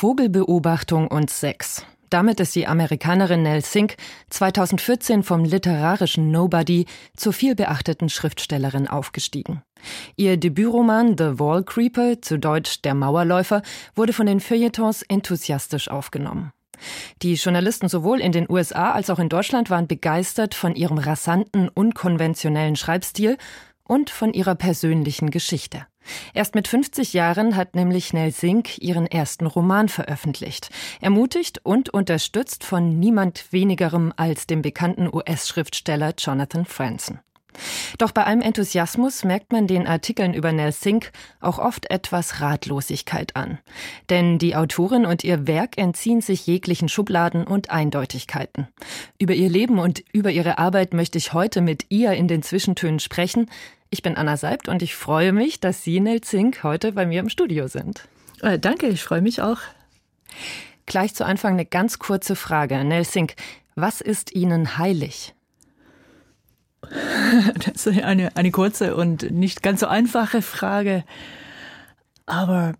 Vogelbeobachtung und Sex. Damit ist die Amerikanerin Nell Sink 2014 vom literarischen Nobody zur vielbeachteten Schriftstellerin aufgestiegen. Ihr Debütroman The Wall Creeper, zu Deutsch Der Mauerläufer, wurde von den Feuilletons enthusiastisch aufgenommen. Die Journalisten sowohl in den USA als auch in Deutschland waren begeistert von ihrem rasanten, unkonventionellen Schreibstil und von ihrer persönlichen Geschichte. Erst mit 50 Jahren hat nämlich Nell Sink ihren ersten Roman veröffentlicht. Ermutigt und unterstützt von niemand wenigerem als dem bekannten US-Schriftsteller Jonathan Franzen. Doch bei allem Enthusiasmus merkt man den Artikeln über Nell Sink auch oft etwas Ratlosigkeit an. Denn die Autorin und ihr Werk entziehen sich jeglichen Schubladen und Eindeutigkeiten. Über ihr Leben und über ihre Arbeit möchte ich heute mit ihr in den Zwischentönen sprechen, ich bin Anna Seibt und ich freue mich, dass Sie, Nell Zink, heute bei mir im Studio sind. Äh, danke, ich freue mich auch. Gleich zu Anfang eine ganz kurze Frage. Nell Zink, was ist Ihnen heilig? Das ist eine, eine kurze und nicht ganz so einfache Frage. Aber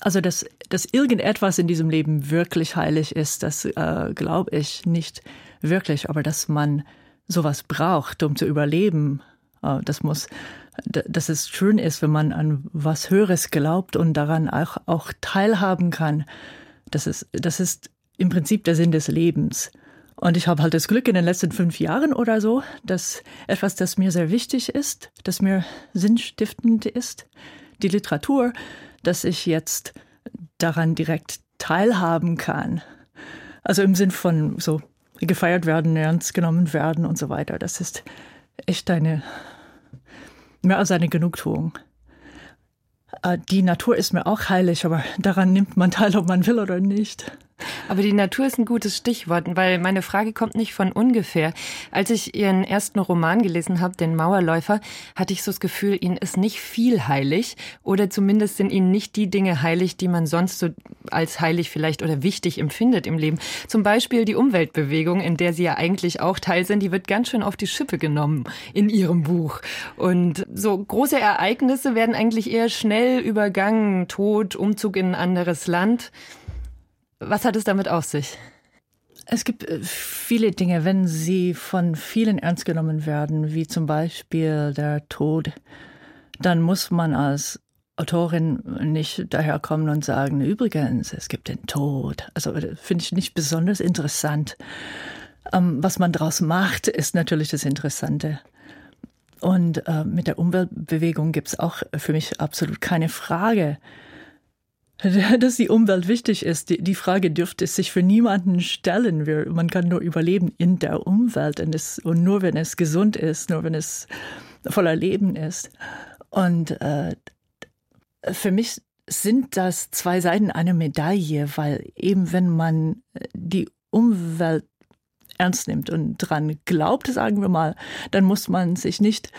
also, dass, dass irgendetwas in diesem Leben wirklich heilig ist, das äh, glaube ich nicht wirklich. Aber dass man sowas braucht, um zu überleben, das muss, dass es schön ist, wenn man an was Höheres glaubt und daran auch, auch teilhaben kann. Das ist, das ist im Prinzip der Sinn des Lebens. Und ich habe halt das Glück in den letzten fünf Jahren oder so, dass etwas, das mir sehr wichtig ist, das mir sinnstiftend ist, die Literatur, dass ich jetzt daran direkt teilhaben kann. Also im Sinn von so gefeiert werden, ernst genommen werden und so weiter. Das ist echt eine mehr als eine Genugtuung. Äh, die Natur ist mir auch heilig, aber daran nimmt man teil, ob man will oder nicht. Aber die Natur ist ein gutes Stichwort, weil meine Frage kommt nicht von ungefähr. Als ich Ihren ersten Roman gelesen habe, Den Mauerläufer, hatte ich so das Gefühl, Ihnen ist nicht viel heilig oder zumindest sind Ihnen nicht die Dinge heilig, die man sonst so als heilig vielleicht oder wichtig empfindet im Leben. Zum Beispiel die Umweltbewegung, in der Sie ja eigentlich auch Teil sind, die wird ganz schön auf die Schippe genommen in Ihrem Buch. Und so große Ereignisse werden eigentlich eher schnell übergangen. Tod, Umzug in ein anderes Land. Was hat es damit auf sich? Es gibt äh, viele Dinge, wenn sie von vielen ernst genommen werden, wie zum Beispiel der Tod, dann muss man als Autorin nicht daherkommen und sagen, übrigens, es gibt den Tod. Also äh, finde ich nicht besonders interessant. Ähm, was man daraus macht, ist natürlich das Interessante. Und äh, mit der Umweltbewegung gibt es auch für mich absolut keine Frage. dass die Umwelt wichtig ist, die, die Frage dürfte sich für niemanden stellen. Wir, man kann nur überleben in der Umwelt und, es, und nur wenn es gesund ist, nur wenn es voller Leben ist. Und äh, für mich sind das zwei Seiten einer Medaille, weil eben wenn man die Umwelt ernst nimmt und dran glaubt, sagen wir mal, dann muss man sich nicht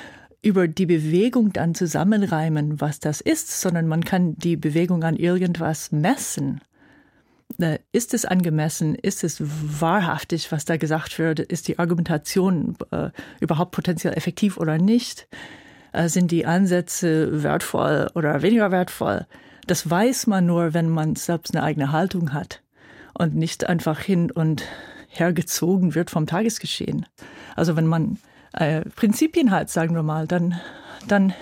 über die Bewegung dann zusammenreimen, was das ist, sondern man kann die Bewegung an irgendwas messen. Äh, ist es angemessen? Ist es wahrhaftig, was da gesagt wird? Ist die Argumentation äh, überhaupt potenziell effektiv oder nicht? Äh, sind die Ansätze wertvoll oder weniger wertvoll? Das weiß man nur, wenn man selbst eine eigene Haltung hat und nicht einfach hin und her gezogen wird vom Tagesgeschehen. Also wenn man äh, Prinzipien hat, sagen wir mal, dann, dann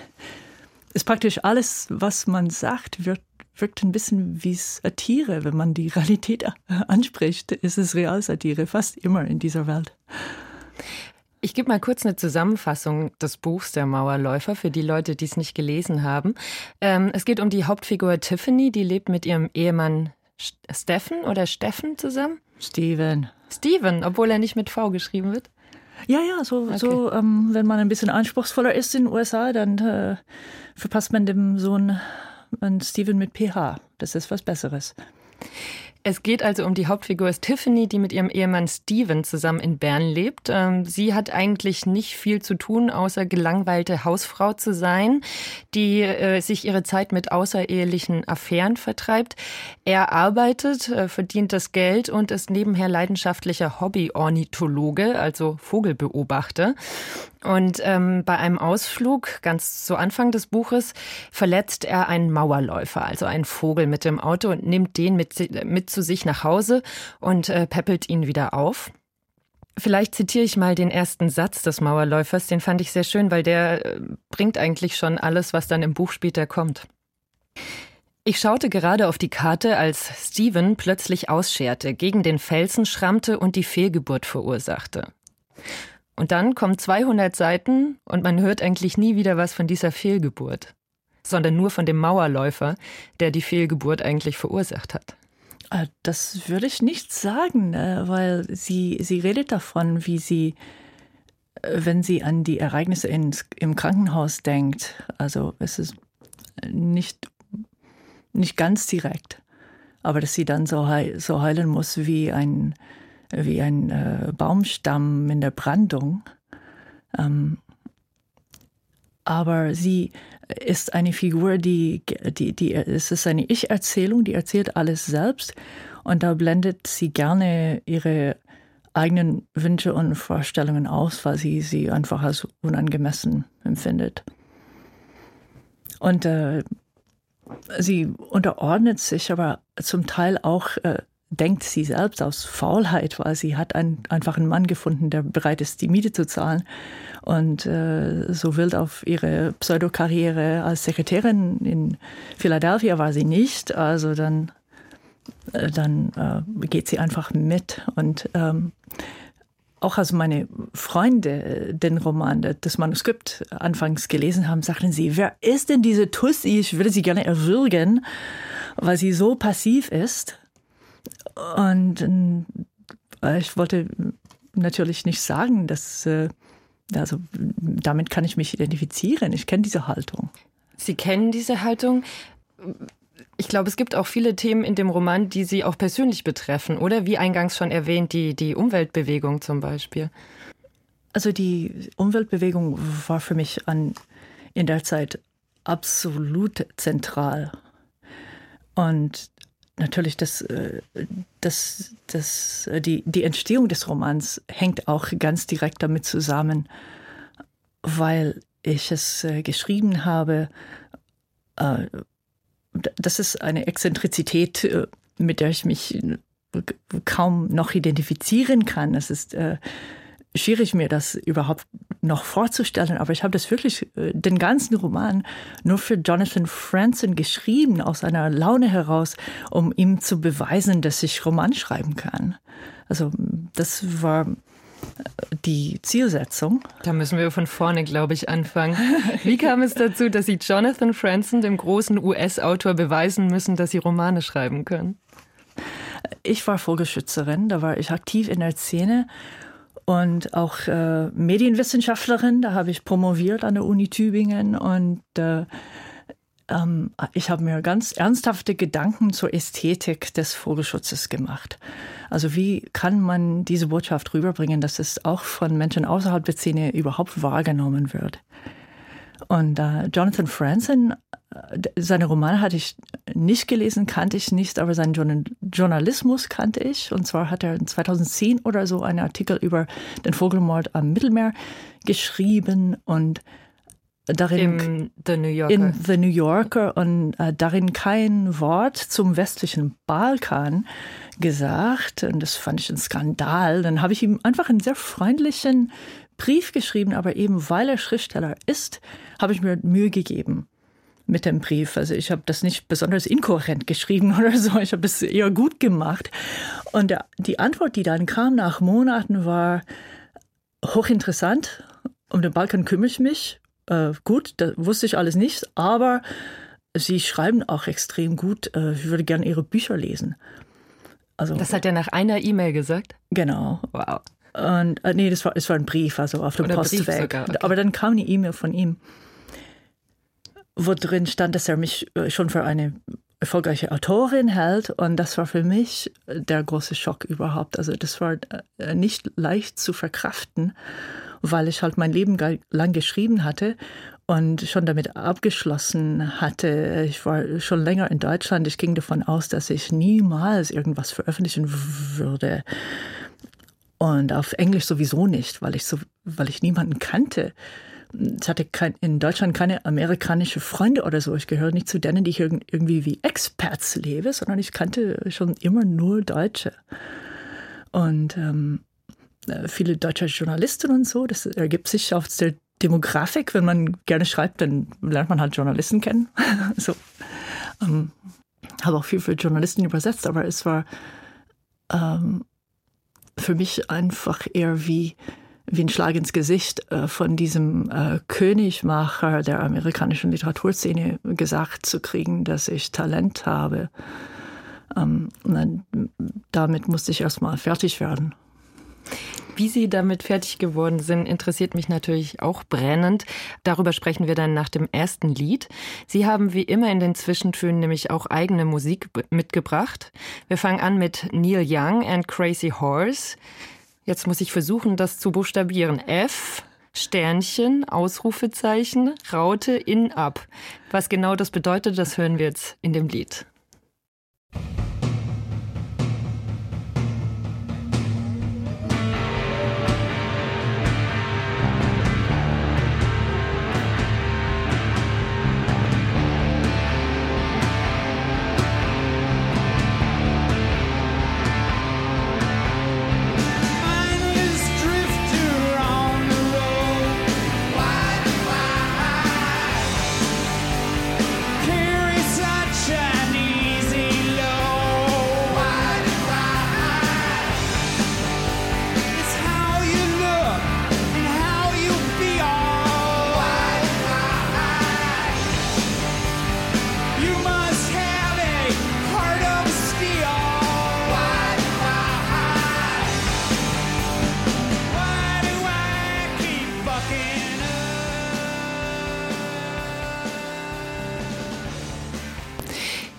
ist praktisch alles, was man sagt, wird, wirkt ein bisschen wie Satire. Wenn man die Realität anspricht, ist es Realsatire, fast immer in dieser Welt. Ich gebe mal kurz eine Zusammenfassung des Buchs Der Mauerläufer für die Leute, die es nicht gelesen haben. Ähm, es geht um die Hauptfigur Tiffany, die lebt mit ihrem Ehemann Steffen oder Steffen zusammen? Steven. Steven, obwohl er nicht mit V geschrieben wird? Ja, ja, so, okay. so ähm, wenn man ein bisschen anspruchsvoller ist in den USA, dann äh, verpasst man dem Sohn einen Steven mit PH. Das ist was Besseres. Es geht also um die Hauptfigur Tiffany, die mit ihrem Ehemann Steven zusammen in Bern lebt. Ähm, sie hat eigentlich nicht viel zu tun, außer gelangweilte Hausfrau zu sein, die äh, sich ihre Zeit mit außerehelichen Affären vertreibt. Er arbeitet, äh, verdient das Geld und ist nebenher leidenschaftlicher Hobby-Ornithologe, also Vogelbeobachter. Und ähm, bei einem Ausflug, ganz zu Anfang des Buches, verletzt er einen Mauerläufer, also einen Vogel mit dem Auto und nimmt den mit, mit zu sich nach Hause und äh, peppelt ihn wieder auf. Vielleicht zitiere ich mal den ersten Satz des Mauerläufers, den fand ich sehr schön, weil der äh, bringt eigentlich schon alles, was dann im Buch später kommt. Ich schaute gerade auf die Karte, als Steven plötzlich ausscherte, gegen den Felsen schrammte und die Fehlgeburt verursachte. Und dann kommen 200 Seiten und man hört eigentlich nie wieder was von dieser Fehlgeburt, sondern nur von dem Mauerläufer, der die Fehlgeburt eigentlich verursacht hat. Ah, das würde ich nicht sagen, äh, weil sie, sie redet davon, wie sie, äh, wenn sie an die Ereignisse ins, im Krankenhaus denkt, also es ist nicht, nicht ganz direkt, aber dass sie dann so, so heilen muss wie ein, wie ein äh, Baumstamm in der Brandung. Ähm, aber sie ist eine Figur, die, die, die, es ist eine Ich-Erzählung, die erzählt alles selbst und da blendet sie gerne ihre eigenen Wünsche und Vorstellungen aus, weil sie sie einfach als unangemessen empfindet. Und äh, sie unterordnet sich aber zum Teil auch äh, denkt sie selbst aus Faulheit, weil sie hat ein, einfach einen Mann gefunden, der bereit ist, die Miete zu zahlen. Und äh, so wild auf ihre Pseudokarriere als Sekretärin in Philadelphia war sie nicht. Also dann, äh, dann äh, geht sie einfach mit. Und ähm, auch als meine Freunde äh, den Roman, das Manuskript anfangs gelesen haben, sagten sie, wer ist denn diese Tussi? Ich würde sie gerne erwürgen, weil sie so passiv ist. Und äh, ich wollte natürlich nicht sagen, dass, äh, also damit kann ich mich identifizieren. Ich kenne diese Haltung. Sie kennen diese Haltung. Ich glaube, es gibt auch viele Themen in dem Roman, die Sie auch persönlich betreffen, oder? Wie eingangs schon erwähnt, die, die Umweltbewegung zum Beispiel. Also die Umweltbewegung war für mich an, in der Zeit absolut zentral. Und natürlich das, äh, das, das, äh, die, die Entstehung des Romans hängt auch ganz direkt damit zusammen, weil ich es äh, geschrieben habe. Das ist eine Exzentrizität, mit der ich mich kaum noch identifizieren kann. Es ist schwierig, mir das überhaupt noch vorzustellen, aber ich habe das wirklich, äh, den ganzen Roman nur für Jonathan Franzen geschrieben, aus einer Laune heraus, um ihm zu beweisen, dass ich Roman schreiben kann. Also das war äh, die Zielsetzung. Da müssen wir von vorne, glaube ich, anfangen. Wie kam es dazu, dass Sie Jonathan Franzen, dem großen US-Autor, beweisen müssen, dass Sie Romane schreiben können? Ich war Vogelschützerin, da war ich aktiv in der Szene und auch äh, Medienwissenschaftlerin. Da habe ich promoviert an der Uni Tübingen und äh, ähm, ich habe mir ganz ernsthafte Gedanken zur Ästhetik des Vogelschutzes gemacht. Also wie kann man diese Botschaft rüberbringen, dass es auch von Menschen außerhalb der Szene überhaupt wahrgenommen wird? Und äh, Jonathan Franzen seine Romane hatte ich nicht gelesen, kannte ich nicht, aber seinen Journalismus kannte ich. Und zwar hat er 2010 oder so einen Artikel über den Vogelmord am Mittelmeer geschrieben und darin Im The New Yorker. in The New Yorker und äh, darin kein Wort zum westlichen Balkan gesagt und das fand ich ein Skandal. Dann habe ich ihm einfach einen sehr freundlichen Brief geschrieben, aber eben weil er Schriftsteller ist, habe ich mir Mühe gegeben mit dem Brief. Also ich habe das nicht besonders inkohärent geschrieben oder so. Ich habe es eher gut gemacht. Und die Antwort, die dann kam nach Monaten, war hochinteressant. Um den Balkan kümmere ich mich. Äh, gut, da wusste ich alles nicht, aber Sie schreiben auch extrem gut. Äh, ich würde gerne Ihre Bücher lesen. Also, das hat er nach einer E-Mail gesagt? Genau. Wow. Und, äh, nee, das war, es war ein Brief, also auf dem Postweg. Okay. Aber dann kam eine E-Mail von ihm wo drin stand, dass er mich äh, schon für eine erfolgreiche Autorin hält. Und das war für mich der große Schock überhaupt. Also das war äh, nicht leicht zu verkraften, weil ich halt mein Leben lang geschrieben hatte und schon damit abgeschlossen hatte. Ich war schon länger in Deutschland. Ich ging davon aus, dass ich niemals irgendwas veröffentlichen würde. Und auf Englisch sowieso nicht, weil ich so, weil ich niemanden kannte. Ich hatte kein, in Deutschland keine amerikanische Freunde oder so. Ich gehöre nicht zu denen, die hier irgendwie wie Experts lebe, sondern ich kannte schon immer nur Deutsche. Und ähm, äh, viele deutsche Journalisten und so, das ergibt sich auf der Demografik. Wenn man gerne schreibt, dann lernt man halt Journalisten kennen. so. Ähm, habe auch viel für Journalisten übersetzt, aber es war ähm, für mich einfach eher wie, wie ein Schlag ins Gesicht äh, von diesem äh, Königmacher der amerikanischen Literaturszene gesagt zu kriegen, dass ich Talent habe. Ähm, damit musste ich erstmal fertig werden. Wie Sie damit fertig geworden sind, interessiert mich natürlich auch brennend. Darüber sprechen wir dann nach dem ersten Lied. Sie haben wie immer in den Zwischentönen nämlich auch eigene Musik mitgebracht. Wir fangen an mit Neil Young and Crazy Horse. Jetzt muss ich versuchen, das zu buchstabieren. F, Sternchen, Ausrufezeichen, Raute, in, ab. Was genau das bedeutet, das hören wir jetzt in dem Lied.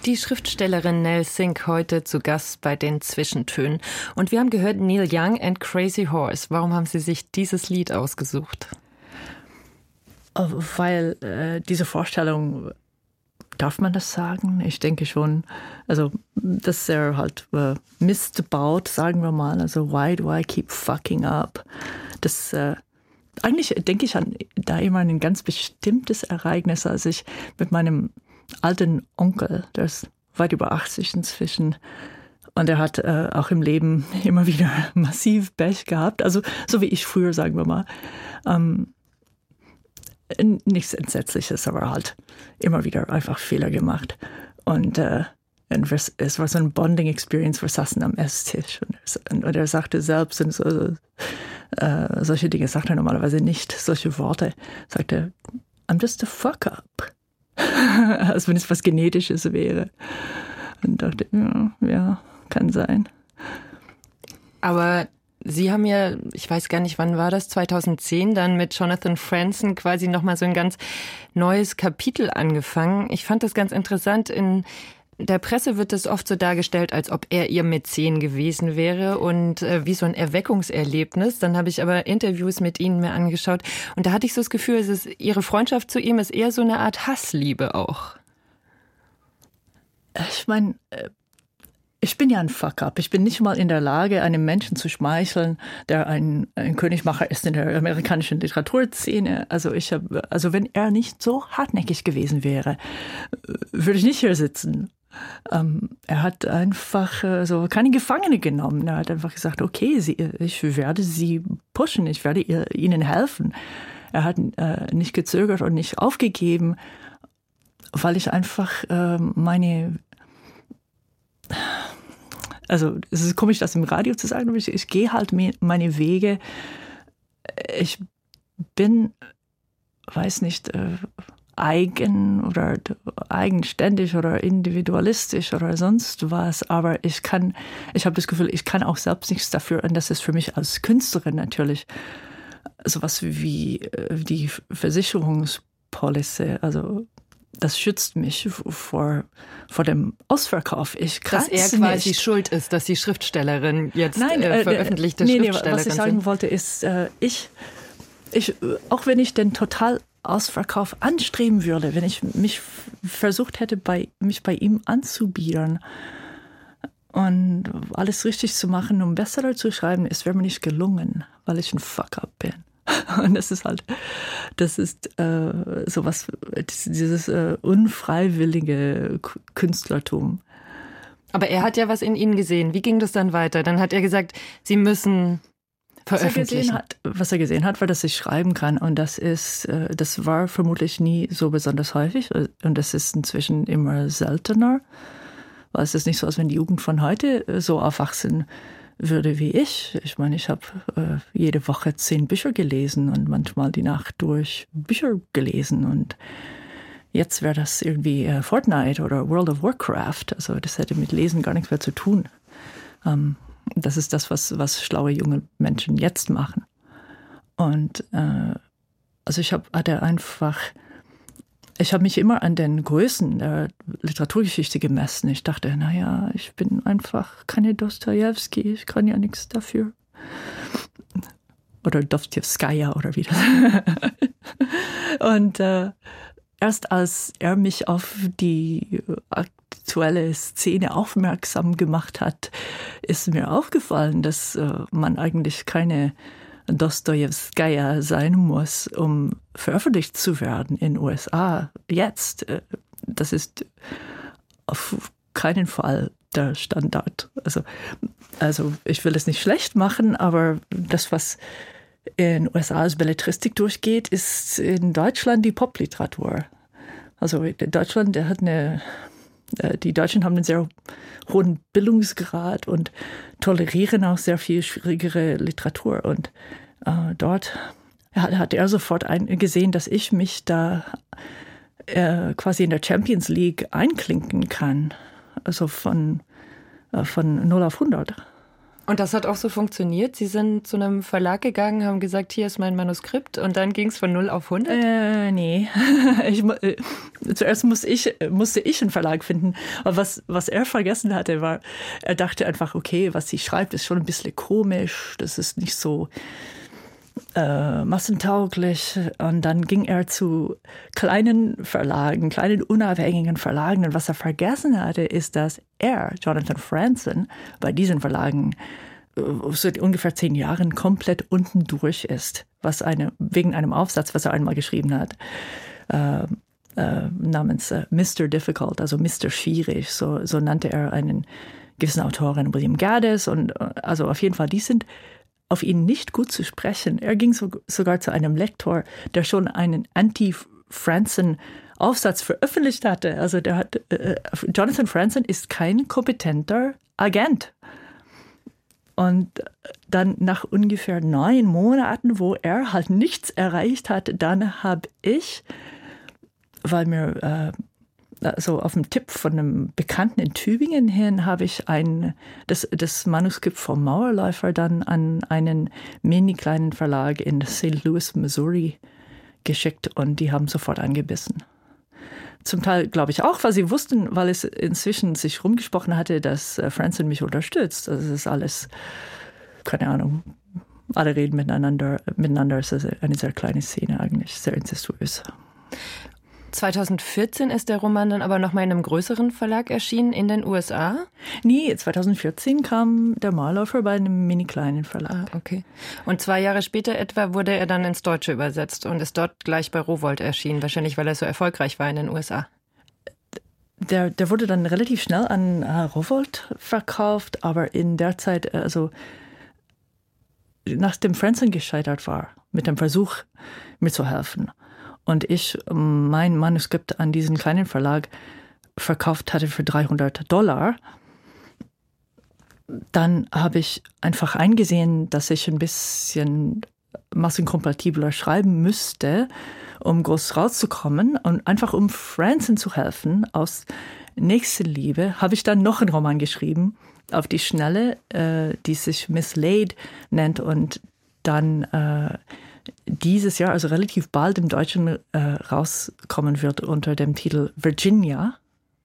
Die Schriftstellerin Nell Sink heute zu Gast bei den Zwischentönen. Und wir haben gehört Neil Young and Crazy Horse. Warum haben Sie sich dieses Lied ausgesucht? Äh, weil äh, diese Vorstellung, darf man das sagen? Ich denke schon. Also, dass er halt äh, Mist baut, sagen wir mal. Also, why do I keep fucking up? Das, äh, eigentlich denke ich an da immer ein ganz bestimmtes Ereignis, als ich mit meinem alten Onkel, der ist weit über 80 inzwischen. Und er hat äh, auch im Leben immer wieder massiv Pech gehabt. Also so wie ich früher, sagen wir mal. Ähm, nichts Entsetzliches, aber halt immer wieder einfach Fehler gemacht. Und, äh, es war so ein Bonding-Experience. Wir saßen am Esstisch und, und, er sagte selbst und so, äh, solche Dinge sagt er normalerweise nicht, solche Worte. Sagte, I'm just a fuck up. als wenn es was Genetisches wäre. Und dachte, ja, ja, kann sein. Aber Sie haben ja, ich weiß gar nicht, wann war das, 2010, dann mit Jonathan Franzen quasi nochmal so ein ganz neues Kapitel angefangen. Ich fand das ganz interessant. In der Presse wird es oft so dargestellt, als ob er ihr Mäzen gewesen wäre und äh, wie so ein Erweckungserlebnis. Dann habe ich aber Interviews mit ihnen mir angeschaut und da hatte ich so das Gefühl, es ist, ihre Freundschaft zu ihm ist eher so eine Art Hassliebe auch. Ich meine, äh, ich bin ja ein Fuck-up. Ich bin nicht mal in der Lage, einem Menschen zu schmeicheln, der ein, ein Königmacher ist in der amerikanischen Literaturszene. Also ich habe, also wenn er nicht so hartnäckig gewesen wäre, äh, würde ich nicht hier sitzen. Ähm, er hat einfach äh, so keine Gefangene genommen. Er hat einfach gesagt, okay, sie, ich werde sie pushen, ich werde ihr, ihnen helfen. Er hat äh, nicht gezögert und nicht aufgegeben, weil ich einfach äh, meine also es ist komisch, das im Radio zu sagen, aber ich, ich gehe halt meine Wege. Ich bin, weiß nicht, äh, eigen oder eigenständig oder individualistisch oder sonst was, aber ich kann, ich habe das Gefühl, ich kann auch selbst nichts dafür und das ist für mich als Künstlerin natürlich sowas wie äh, die Versicherungspolice, also das schützt mich vor, vor dem Ausverkauf. Ich dass er quasi nicht. schuld ist, dass die Schriftstellerin jetzt Nein, äh, äh veröffentlichte nee, Schriftstellerin nee, was ich sagen wollte ist, äh, ich, ich, auch wenn ich den total Ausverkauf anstreben würde, wenn ich mich versucht hätte, bei, mich bei ihm anzubiedern und alles richtig zu machen, um Bestseller zu schreiben, es wäre mir nicht gelungen, weil ich ein Fuck-up bin. Und das ist halt, das ist äh, sowas, dieses äh, unfreiwillige Künstlertum. Aber er hat ja was in Ihnen gesehen. Wie ging das dann weiter? Dann hat er gesagt, Sie müssen veröffentlichen. Was er gesehen hat, was er gesehen hat war, dass ich schreiben kann. Und das ist, äh, das war vermutlich nie so besonders häufig. Und das ist inzwischen immer seltener. Weil es ist nicht so, als wenn die Jugend von heute äh, so aufwachsen würde wie ich. Ich meine, ich habe äh, jede Woche zehn Bücher gelesen und manchmal die Nacht durch Bücher gelesen und jetzt wäre das irgendwie äh, Fortnite oder World of Warcraft. Also das hätte mit Lesen gar nichts mehr zu tun. Ähm, das ist das, was, was schlaue junge Menschen jetzt machen. Und äh, also ich hab, hatte einfach ich habe mich immer an den Größen der Literaturgeschichte gemessen. Ich dachte, naja, ich bin einfach keine Dostoevsky, ich kann ja nichts dafür. Oder Dostojewskaja oder wie das. Und äh, erst als er mich auf die aktuelle Szene aufmerksam gemacht hat, ist mir aufgefallen, dass äh, man eigentlich keine Dostojewskaja sein muss, um veröffentlicht zu werden in USA. Jetzt, äh, das ist auf keinen Fall der Standard. Also, also ich will es nicht schlecht machen, aber das, was in USA als Belletristik durchgeht, ist in Deutschland die Popliteratur. Also Deutschland, der hat eine, die Deutschen haben einen sehr hohen Bildungsgrad und tolerieren auch sehr viel schwierigere Literatur. Und äh, dort hat er sofort gesehen, dass ich mich da äh, quasi in der Champions League einklinken kann. Also von, äh, von 0 auf 100. Und das hat auch so funktioniert? Sie sind zu einem Verlag gegangen, haben gesagt, hier ist mein Manuskript und dann ging es von 0 auf 100? Äh, nee. Ich, äh, zuerst muss ich, musste ich einen Verlag finden. Aber was, was er vergessen hatte, war, er dachte einfach, okay, was sie schreibt, ist schon ein bisschen komisch. Das ist nicht so äh, massentauglich. Und dann ging er zu kleinen Verlagen, kleinen unabhängigen Verlagen. Und was er vergessen hatte, ist, dass er, Jonathan Franzen, bei diesen Verlagen äh, seit ungefähr zehn Jahren komplett unten durch ist, was eine, wegen einem Aufsatz, was er einmal geschrieben hat. Äh, äh, namens äh, Mr. Difficult, also Mr. Schwierig, so, so nannte er einen gewissen Autorin, William Gaddis und äh, also auf jeden Fall, die sind auf ihn nicht gut zu sprechen. Er ging so, sogar zu einem Lektor, der schon einen Anti-Franzen Aufsatz veröffentlicht hatte. Also der hat, äh, Jonathan Franzen ist kein kompetenter Agent. Und dann nach ungefähr neun Monaten, wo er halt nichts erreicht hat, dann habe ich, weil mir äh, also auf dem Tipp von einem Bekannten in Tübingen hin habe ich ein, das, das Manuskript vom Mauerläufer dann an einen mini kleinen Verlag in St. Louis, Missouri geschickt und die haben sofort angebissen. Zum Teil glaube ich auch, weil sie wussten, weil es inzwischen sich rumgesprochen hatte, dass äh, Franzen mich unterstützt. Also es ist alles, keine Ahnung, alle reden miteinander, miteinander. Es ist eine sehr kleine Szene eigentlich, sehr incestuös. 2014 ist der Roman dann aber nochmal in einem größeren Verlag erschienen in den USA? Nee, 2014 kam der Malläufer bei einem mini kleinen Verlag. Ah, okay. Und zwei Jahre später etwa wurde er dann ins Deutsche übersetzt und ist dort gleich bei Rowold erschienen, wahrscheinlich weil er so erfolgreich war in den USA. Der, der wurde dann relativ schnell an äh, Rowold verkauft, aber in der Zeit, äh, also nachdem Franzen gescheitert war mit dem Versuch, mir zu helfen, und ich mein Manuskript an diesen kleinen Verlag verkauft hatte für 300 Dollar, dann habe ich einfach eingesehen, dass ich ein bisschen massenkompatibler schreiben müsste, um groß rauszukommen und einfach um Franzen zu helfen aus Nächstenliebe, habe ich dann noch einen Roman geschrieben auf die Schnelle, äh, die sich Miss Lade nennt und dann äh, dieses Jahr, also relativ bald im Deutschen äh, rauskommen wird unter dem Titel Virginia,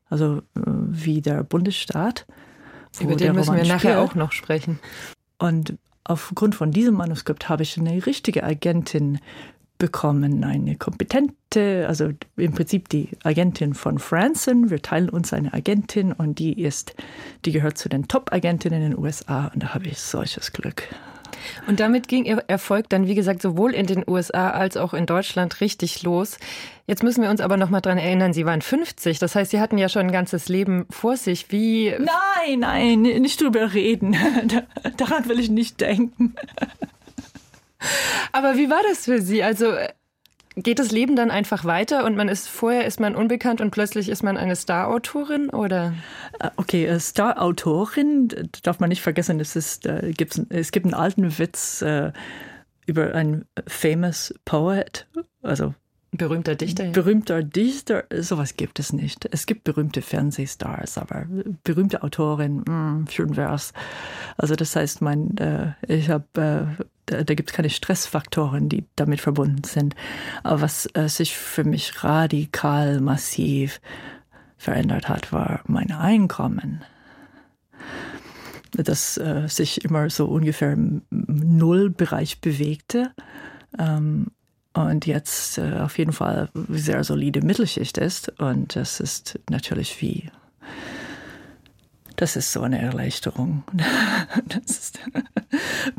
also äh, wie der Bundesstaat. Über den müssen wir nachher spielt. auch noch sprechen. Und aufgrund von diesem Manuskript habe ich eine richtige Agentin bekommen, eine kompetente, also im Prinzip die Agentin von Franson. Wir teilen uns eine Agentin und die ist, die gehört zu den Top-Agentinnen in den USA und da habe ich solches Glück. Und damit ging Ihr Erfolg dann, wie gesagt, sowohl in den USA als auch in Deutschland richtig los. Jetzt müssen wir uns aber noch mal dran erinnern, Sie waren 50. Das heißt, Sie hatten ja schon ein ganzes Leben vor sich. Wie? Nein, nein, nicht drüber reden. Daran will ich nicht denken. Aber wie war das für Sie? Also geht das Leben dann einfach weiter und man ist vorher ist man unbekannt und plötzlich ist man eine Star-Autorin oder? Äh, okay, äh, Star-Autorin darf man nicht vergessen. Es ist äh, es gibt einen alten Witz über einen famous poet, also Berühmter Dichter. Ja. Berühmter Dichter, sowas gibt es nicht. Es gibt berühmte Fernsehstars, aber berühmte Autorin, mh, hm, schön wär's. Also das heißt, mein, äh, ich habe, äh, da, da gibt es keine Stressfaktoren, die damit verbunden sind. Aber was äh, sich für mich radikal massiv verändert hat, war mein Einkommen das äh, sich immer so ungefähr im Nullbereich bewegte. Ähm, und jetzt äh, auf jeden Fall sehr solide Mittelschicht ist. Und das ist natürlich wie, das ist so eine Erleichterung. Das ist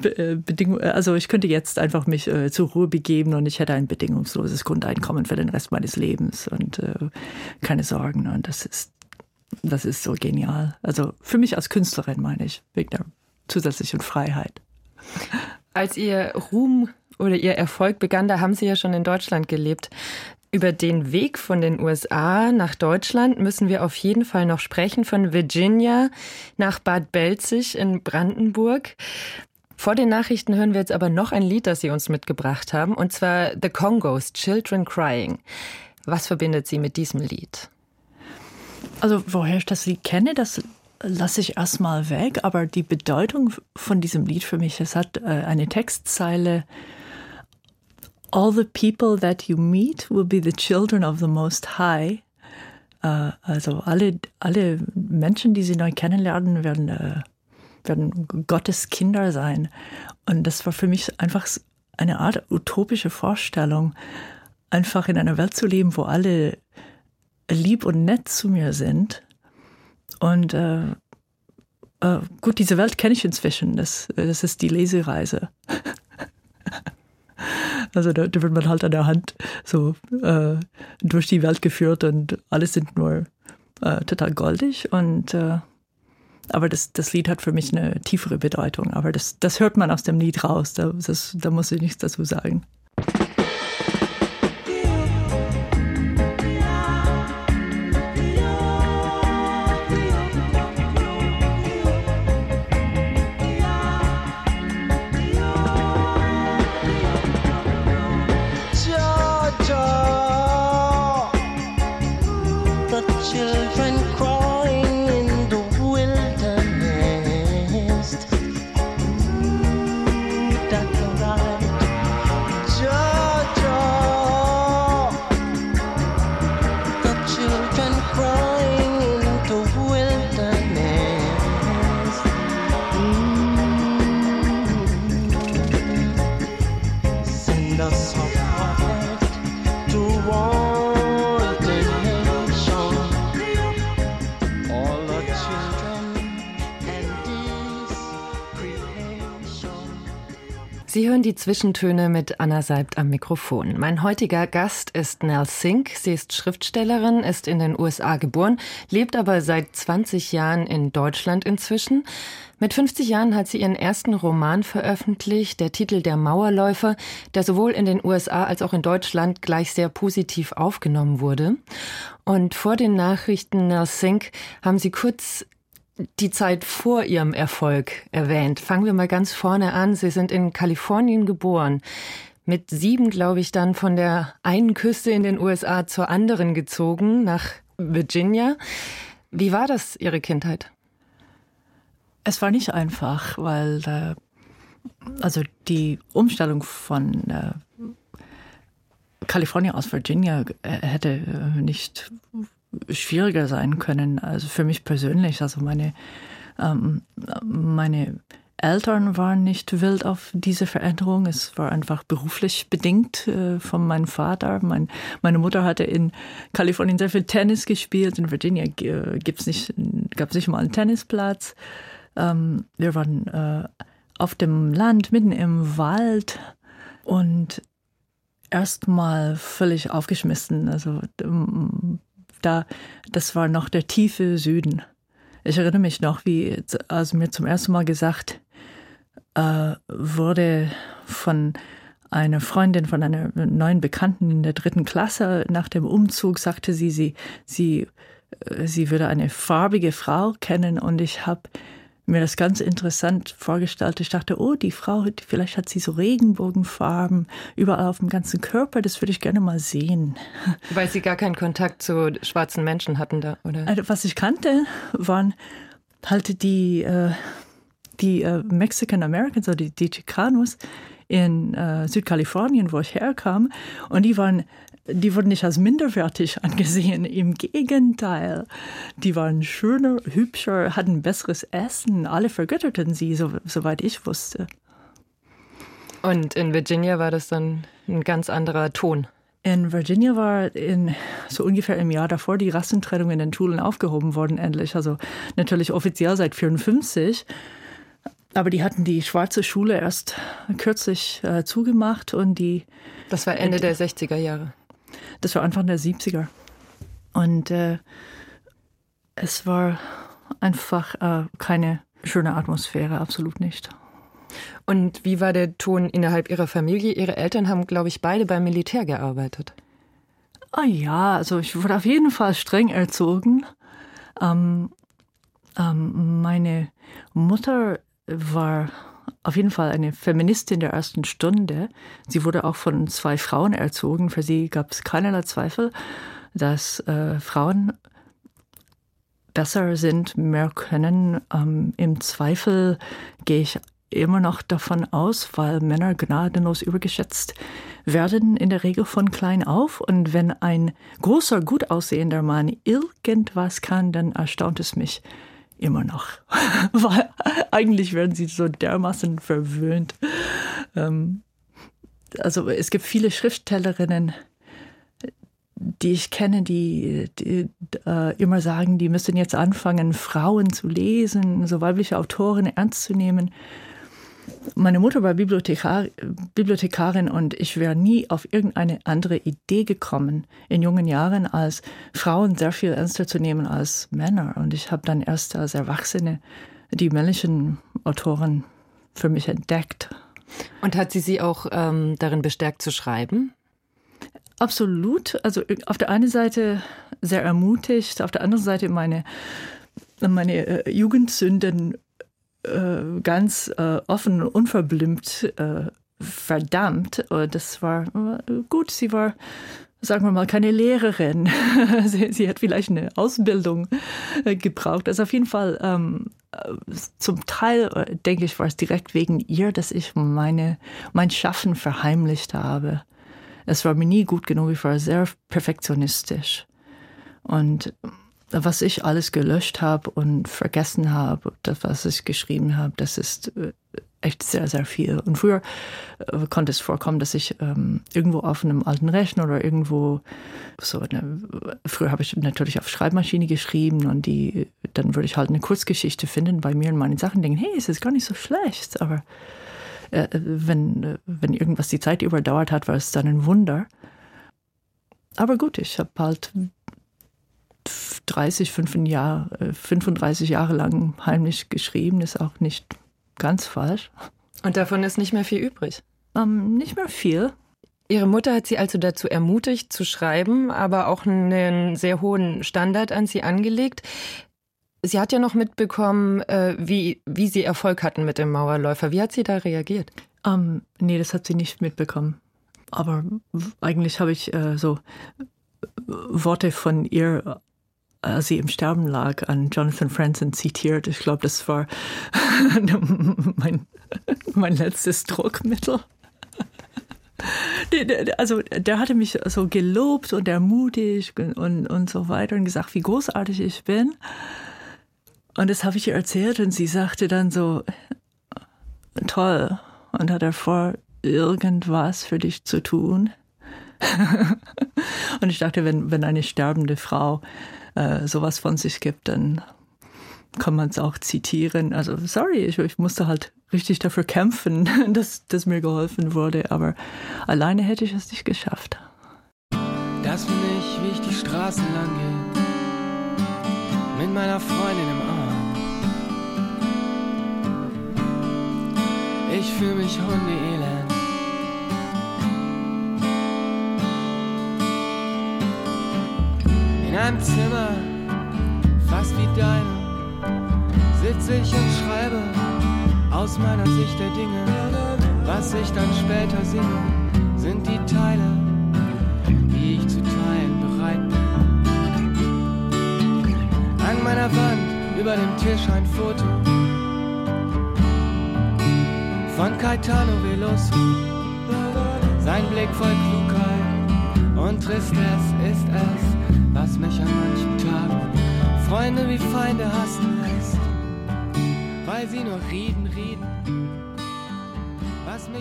äh, Bedingung, also ich könnte jetzt einfach mich äh, zur Ruhe begeben und ich hätte ein bedingungsloses Grundeinkommen für den Rest meines Lebens und äh, keine Sorgen. Und das ist, das ist so genial. Also für mich als Künstlerin meine ich, wegen der zusätzlichen Freiheit. Als ihr Ruhm oder Ihr Erfolg begann, da haben Sie ja schon in Deutschland gelebt. Über den Weg von den USA nach Deutschland müssen wir auf jeden Fall noch sprechen, von Virginia nach Bad Belzig in Brandenburg. Vor den Nachrichten hören wir jetzt aber noch ein Lied, das Sie uns mitgebracht haben, und zwar The Congos, Children Crying. Was verbindet Sie mit diesem Lied? Also, woher ich das Lied kenne, das lasse ich erstmal weg, aber die Bedeutung von diesem Lied für mich, es hat äh, eine Textzeile, All the people that you meet will be the children of the Most High. Uh, also alle, alle Menschen, die sie neu kennenlernen, werden, uh, werden Gottes Kinder sein. Und das war für mich einfach eine Art utopische Vorstellung, einfach in einer Welt zu leben, wo alle lieb und nett zu mir sind. Und uh, gut, diese Welt kenne ich inzwischen. Das, das ist die Lesereise. Also da, da, wird man halt an der Hand so äh, durch die Welt geführt und alles sind nur äh, total goldig und äh, aber das, das Lied hat für mich eine tiefere Bedeutung. Aber das, das hört man aus dem Lied raus. Da, das, da muss ich nichts dazu sagen. Die Zwischentöne mit Anna Seibt am Mikrofon. Mein heutiger Gast ist Nell Sink. Sie ist Schriftstellerin, ist in den USA geboren, lebt aber seit 20 Jahren in Deutschland inzwischen. Mit 50 Jahren hat sie ihren ersten Roman veröffentlicht, der Titel Der Mauerläufer, der sowohl in den USA als auch in Deutschland gleich sehr positiv aufgenommen wurde. Und vor den Nachrichten Nell Sink haben Sie kurz die Zeit vor Ihrem Erfolg erwähnt. Fangen wir mal ganz vorne an. Sie sind in Kalifornien geboren. Mit sieben, glaube ich, dann von der einen Küste in den USA zur anderen gezogen, nach Virginia. Wie war das, Ihre Kindheit? Es war nicht einfach, weil äh, also die Umstellung von äh, Kalifornien aus Virginia äh, hätte äh, nicht schwieriger sein können. Also für mich persönlich, also meine, ähm, meine Eltern waren nicht wild auf diese Veränderung. Es war einfach beruflich bedingt äh, von meinem Vater. Mein, meine Mutter hatte in Kalifornien sehr viel Tennis gespielt. In Virginia äh, nicht, gab es nicht mal einen Tennisplatz. Ähm, wir waren äh, auf dem Land, mitten im Wald und erstmal völlig aufgeschmissen. Also da, das war noch der tiefe Süden. Ich erinnere mich noch, wie als mir zum ersten Mal gesagt äh, wurde von einer Freundin von einer neuen Bekannten in der dritten Klasse nach dem Umzug sagte sie, sie, sie, äh, sie würde eine farbige Frau kennen und ich habe mir das ganz interessant vorgestellt. Ich dachte, oh, die Frau, vielleicht hat sie so Regenbogenfarben überall auf dem ganzen Körper. Das würde ich gerne mal sehen. Weil sie gar keinen Kontakt zu schwarzen Menschen hatten da, oder? Also, was ich kannte, waren halt die, äh, die äh, Mexican Americans oder die, die Chicanos in äh, Südkalifornien, wo ich herkam. Und die waren die wurden nicht als minderwertig angesehen. Im Gegenteil, die waren schöner, hübscher, hatten besseres Essen. Alle vergötterten sie, so, soweit ich wusste. Und in Virginia war das dann ein ganz anderer Ton. In Virginia war in so ungefähr im Jahr davor die Rassentrennung in den Schulen aufgehoben worden, endlich. Also natürlich offiziell seit 54. Aber die hatten die schwarze Schule erst kürzlich äh, zugemacht und die. Das war Ende der 60er Jahre. Das war Anfang der 70er. Und äh, es war einfach äh, keine schöne Atmosphäre, absolut nicht. Und wie war der Ton innerhalb Ihrer Familie? Ihre Eltern haben, glaube ich, beide beim Militär gearbeitet. Ah ja, also ich wurde auf jeden Fall streng erzogen. Ähm, ähm, meine Mutter war auf jeden Fall eine Feministin der ersten Stunde. Sie wurde auch von zwei Frauen erzogen. Für sie gab es keinerlei Zweifel, dass äh, Frauen besser sind, mehr können. Ähm, Im Zweifel gehe ich immer noch davon aus, weil Männer gnadenlos übergeschätzt werden, in der Regel von klein auf. Und wenn ein großer, gut aussehender Mann irgendwas kann, dann erstaunt es mich, immer noch. Weil eigentlich werden sie so dermaßen verwöhnt. Ähm, also es gibt viele Schriftstellerinnen, die ich kenne, die, die äh, immer sagen, die müssen jetzt anfangen, Frauen zu lesen, so weibliche Autorinnen ernst zu nehmen. Meine Mutter war Bibliothekar, Bibliothekarin und ich wäre nie auf irgendeine andere Idee gekommen in jungen Jahren, als Frauen sehr viel ernster zu nehmen als Männer. Und ich habe dann erst als Erwachsene die männlichen Autoren für mich entdeckt. Und hat sie sie auch ähm, darin bestärkt zu schreiben? Absolut. Also auf der einen Seite sehr ermutigt, auf der anderen Seite meine, meine äh, Jugendsünden äh, ganz äh, offen und unverblümt äh, verdammt. Das war gut. Sie war, sagen wir mal, keine Lehrerin. sie, sie, hat vielleicht eine Ausbildung gebraucht. Also auf jeden Fall ähm, zum Teil, denke ich, war es direkt wegen ihr, dass ich meine, mein Schaffen verheimlicht habe. Es war mir nie gut genug. Ich war sehr perfektionistisch. Und was ich alles gelöscht habe und vergessen habe, das, was ich geschrieben habe, das ist äh, echt sehr, sehr viel. Und früher äh, konnte es vorkommen, dass ich ähm, irgendwo auf einem alten Rechner oder irgendwo so eine, früher habe ich natürlich auf Schreibmaschine geschrieben und die, dann würde ich halt eine Kurzgeschichte finden bei mir in meinen Sachen denken, hey, es ist gar nicht so schlecht. Aber äh, wenn, wenn irgendwas die Zeit überdauert hat, war es dann ein Wunder. Aber gut, ich habe halt 30, 35 Jahre, 35 Jahre lang heimlich geschrieben, ist auch nicht ganz falsch. Und davon ist nicht mehr viel übrig? Ähm, nicht mehr viel. Ihre Mutter hat Sie also dazu ermutigt zu schreiben, aber auch einen sehr hohen Standard an Sie angelegt. Sie hat ja noch mitbekommen, äh, wie, wie Sie Erfolg hatten mit dem Mauerläufer. Wie hat sie da reagiert? Ähm, nee, das hat sie nicht mitbekommen. Aber eigentlich habe ich äh, so Worte von ihr als sie im Sterben lag, an Jonathan Franzen zitiert. Ich glaube, das war mein, mein letztes Druckmittel. Also der hatte mich so gelobt und ermutigt und, und so weiter und gesagt, wie großartig ich bin. Und das habe ich ihr erzählt und sie sagte dann so, toll. Und hat er vor, irgendwas für dich zu tun? und ich dachte, wenn, wenn eine sterbende Frau äh, sowas von sich gibt, dann kann man es auch zitieren. Also sorry, ich, ich, musste halt richtig dafür kämpfen, dass, dass mir geholfen wurde, aber alleine hätte ich es nicht geschafft. Das bin ich, wie ich die Straßen lang gehe, mit meiner Freundin im Arm. Ich fühle mich hundeelend. Einem Zimmer, fast wie deinem, sitze ich und schreibe aus meiner Sicht der Dinge. Was ich dann später singe, sind die Teile, die ich zu teilen bereit bin. An meiner Wand über dem Tisch ein Foto von Caetano Veloso. Sein Blick voll Klugheit und Tristesse ist es, was mich an manchen Tagen Freunde wie Feinde hassen lässt, weil sie nur reden, reden.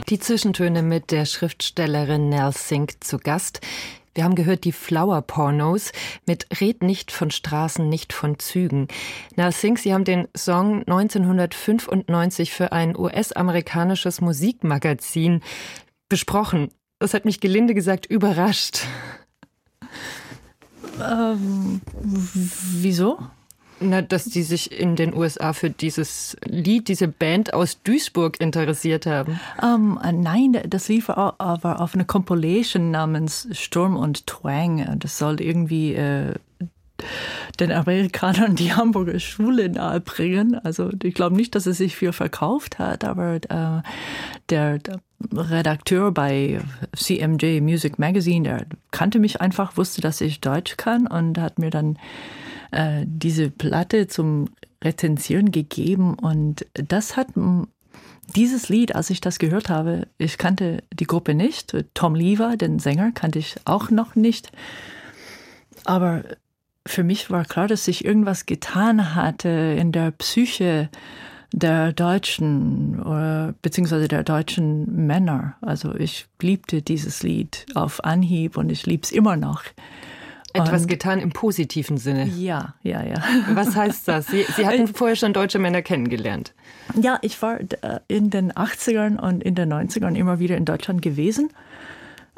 Die Zwischentöne mit der Schriftstellerin Nell Sink zu Gast. Wir haben gehört die Flower Pornos mit Red nicht von Straßen, nicht von Zügen. Nell Sink, Sie haben den Song 1995 für ein US-amerikanisches Musikmagazin besprochen. Das hat mich gelinde gesagt überrascht. Ähm, wieso? Na, dass die sich in den USA für dieses Lied, diese Band aus Duisburg interessiert haben. Um, ähm, nein, das lief aber auf einer Compilation namens Sturm und Twang. Das soll irgendwie äh, den Amerikanern die Hamburger Schule nahebringen. Also ich glaube nicht, dass es sich viel verkauft hat, aber äh, der, der Redakteur bei CMJ Music Magazine, der kannte mich einfach, wusste, dass ich Deutsch kann und hat mir dann äh, diese Platte zum Rezensieren gegeben und das hat dieses Lied, als ich das gehört habe, ich kannte die Gruppe nicht. Tom Lever, den Sänger, kannte ich auch noch nicht. Aber für mich war klar, dass sich irgendwas getan hatte in der Psyche der Deutschen oder beziehungsweise der deutschen Männer. Also ich liebte dieses Lied auf Anhieb und ich lieb's immer noch. Etwas und, getan im positiven Sinne. Ja, ja, ja. Was heißt das? Sie, Sie hatten vorher schon deutsche Männer kennengelernt. Ja, ich war äh, in den 80ern und in den 90ern immer wieder in Deutschland gewesen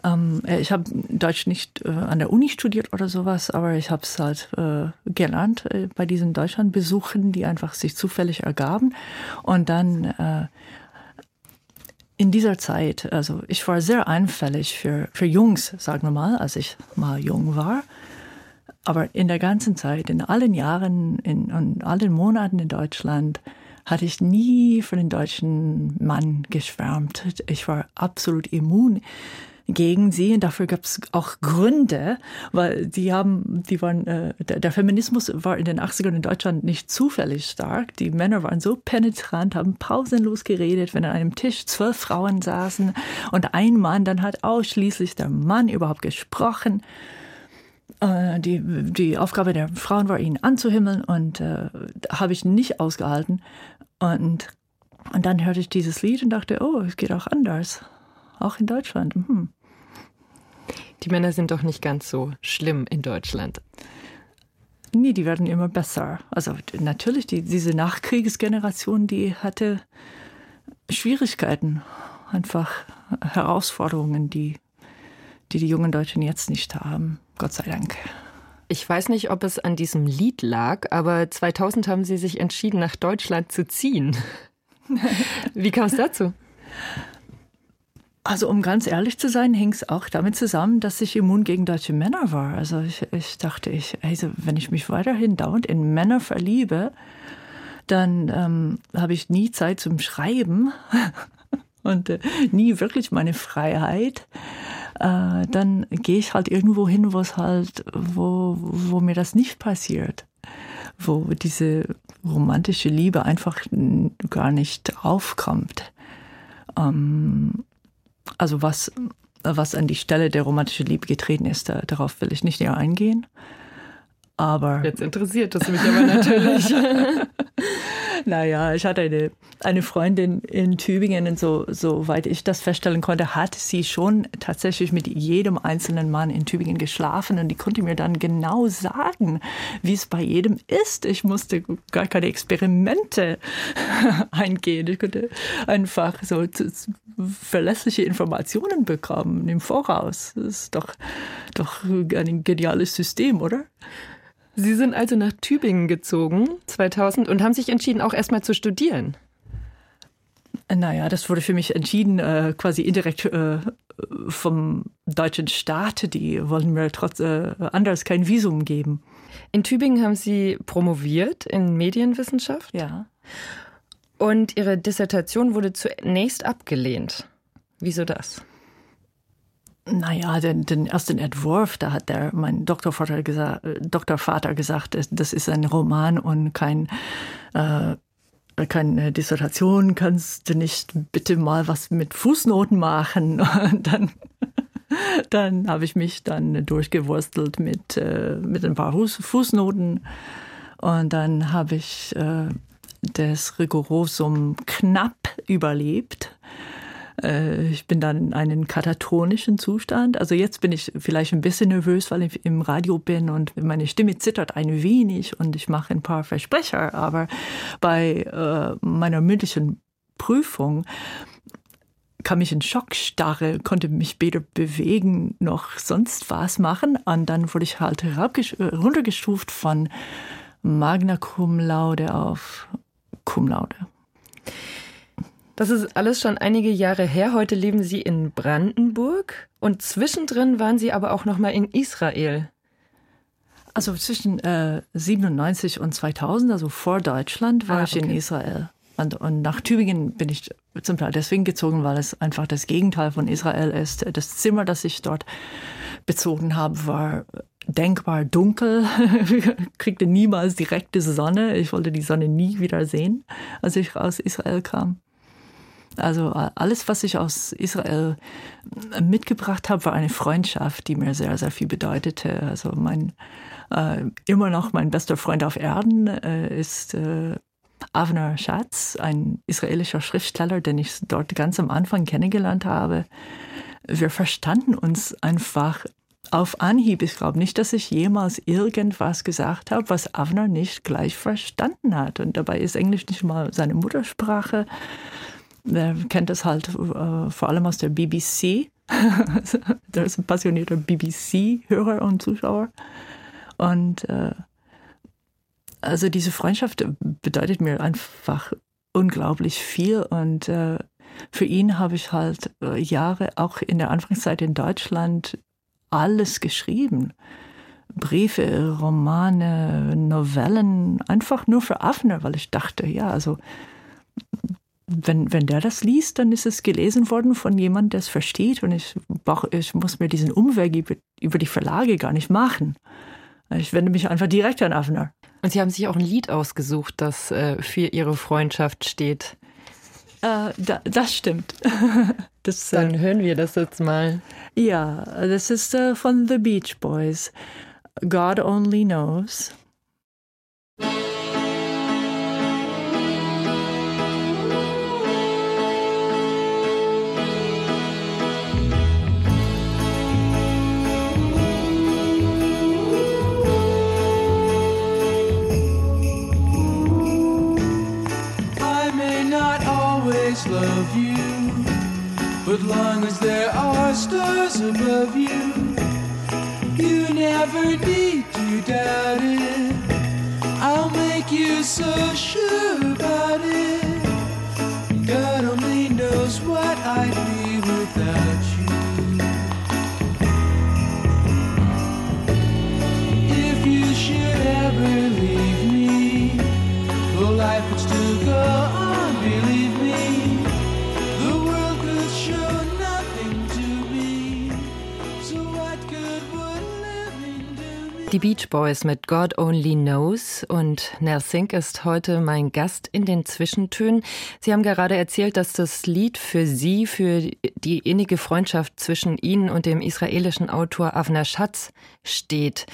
ähm, äh, ich habe Deutsch nicht äh, an der Uni studiert oder sowas, aber ich habe es halt äh, gelernt äh, bei diesen Deutschlandbesuchen, die einfach sich zufällig ergaben. Und dann äh, in dieser Zeit, also ich war sehr einfällig für, für Jungs, sagen wir mal, als ich mal jung war. Aber in der ganzen Zeit, in allen Jahren, in, in allen Monaten in Deutschland, hatte ich nie für den deutschen Mann geschwärmt. Ich war absolut immun gegen sie. Und dafür gab es auch Gründe, weil die haben, die waren, äh, der, Feminismus war in den 80ern in Deutschland nicht zufällig stark. Die Männer waren so penetrant, haben pausenlos geredet, wenn an einem Tisch zwölf Frauen saßen und ein Mann, dann hat ausschließlich der Mann überhaupt gesprochen. Äh, die, die Aufgabe der Frauen war, ihn anzuhimmeln und äh, habe ich nicht ausgehalten. Und, und dann hörte ich dieses Lied und dachte, oh, es geht auch anders auch in Deutschland. Hm. Die Männer sind doch nicht ganz so schlimm in Deutschland. Nee, die werden immer besser. Also natürlich, die, diese Nachkriegsgeneration, die hatte Schwierigkeiten, einfach Herausforderungen, die, die die jungen Deutschen jetzt nicht haben. Gott sei Dank. Ich weiß nicht, ob es an diesem Lied lag, aber 2000 haben Sie sich entschieden, nach Deutschland zu ziehen. Wie kam es dazu? Also um ganz ehrlich zu sein, hing es auch damit zusammen, dass ich immun gegen deutsche Männer war. Also ich, ich dachte, ich, also wenn ich mich weiterhin dauernd in Männer verliebe, dann ähm, habe ich nie Zeit zum Schreiben und äh, nie wirklich meine Freiheit. äh, dann gehe ich halt irgendwo hin, wo es halt, wo, wo mir das nicht passiert. Wo diese romantische Liebe einfach gar nicht aufkommt. Ähm, also was, was an die Stelle der romantischen Liebe getreten ist, da, darauf will ich nicht näher eingehen. Aber. Jetzt interessiert es mich aber natürlich. naja, ich hatte eine, eine Freundin in Tübingen und so, soweit ich das feststellen konnte, hat sie schon tatsächlich mit jedem einzelnen Mann in Tübingen geschlafen und die konnte mir dann genau sagen, wie es bei jedem ist. Ich musste gar keine Experimente eingehen. Ich konnte einfach so verlässliche Informationen bekommen im Voraus. Das ist doch, doch ein geniales System, oder? Sie sind also nach Tübingen gezogen, 2000, und haben sich entschieden, auch erstmal zu studieren. Naja, das wurde für mich entschieden, äh, quasi indirekt äh, vom deutschen Staat. Die wollten mir trotz äh, anders kein Visum geben. In Tübingen haben Sie promoviert in Medienwissenschaft. Ja. Und Ihre Dissertation wurde zunächst abgelehnt. Wieso das? Naja, den, den ersten Entwurf, da hat der, mein Doktorvater gesagt, Doktorvater gesagt, das ist ein Roman und kein, äh, keine Dissertation, kannst du nicht bitte mal was mit Fußnoten machen? Und dann, dann habe ich mich dann durchgewurstelt mit, äh, mit ein paar Fußnoten. Und dann habe ich äh, das Rigorosum knapp überlebt äh, ich bin dann in einem katatonischen Zustand. Also jetzt bin ich vielleicht ein bisschen nervös, weil ich im Radio bin und meine Stimme zittert ein wenig und ich mache ein paar Versprecher. Aber bei äh, meiner mündlichen Prüfung kam ich in Schockstarre, konnte mich weder bewegen noch sonst was machen. Und dann wurde ich halt runtergestuft von Magna Cum Laude auf Cum Laude. Das ist alles schon einige Jahre her. Heute leben Sie in Brandenburg und zwischendrin waren Sie aber auch noch mal in Israel. Also zwischen äh, 97 und 2000, also vor Deutschland, war ah, okay. ich in Israel. Und, und, nach Tübingen bin ich zum Teil deswegen gezogen, weil es einfach das Gegenteil von Israel ist. Das Zimmer, das ich dort bezogen habe, war denkbar dunkel, kriegte niemals direkte Sonne. Ich wollte die Sonne nie wieder sehen, als ich aus Israel kam. Also alles, was ich aus Israel mitgebracht habe, war eine Freundschaft, die mir sehr, sehr viel bedeutete. Also mein äh, immer noch mein bester Freund auf Erden äh, ist äh, Avner Schatz, ein israelischer Schriftsteller, den ich dort ganz am Anfang kennengelernt habe. Wir verstanden uns einfach auf Anhieb. Ich glaube nicht, dass ich jemals irgendwas gesagt habe, was Avner nicht gleich verstanden hat. Und dabei ist Englisch nicht mal seine Muttersprache. Wer kennt das halt äh, vor allem aus der BBC. der ist ein passionierter BBC-Hörer und Zuschauer. Und äh, also diese Freundschaft bedeutet mir einfach unglaublich viel. Und äh, für ihn habe ich halt äh, Jahre auch in der Anfangszeit in Deutschland alles geschrieben. Briefe, Romane, Novellen, einfach nur für Afner, weil ich dachte, ja, also wenn, wenn der das liest, dann ist es gelesen worden von jemandem, der es versteht und ich, brauch, ich muss mir diesen Umweg über, über die Verlage gar nicht machen. Ich wende mich einfach direkt an Avner. Und Sie haben sich auch ein Lied ausgesucht, das äh, für Ihre Freundschaft steht. Äh, da, das stimmt. das, dann äh, hören wir das jetzt mal. Ja, das ist äh, von The Beach Boys. God Only Knows. Love you. But long as there are stars above you, you never need to doubt it. I'll make you so sure about it. God only knows what I'd be without Die Beach Boys mit God Only Knows und Nell Sink ist heute mein Gast in den Zwischentönen. Sie haben gerade erzählt, dass das Lied für Sie, für die innige Freundschaft zwischen Ihnen und dem israelischen Autor Avner Schatz steht.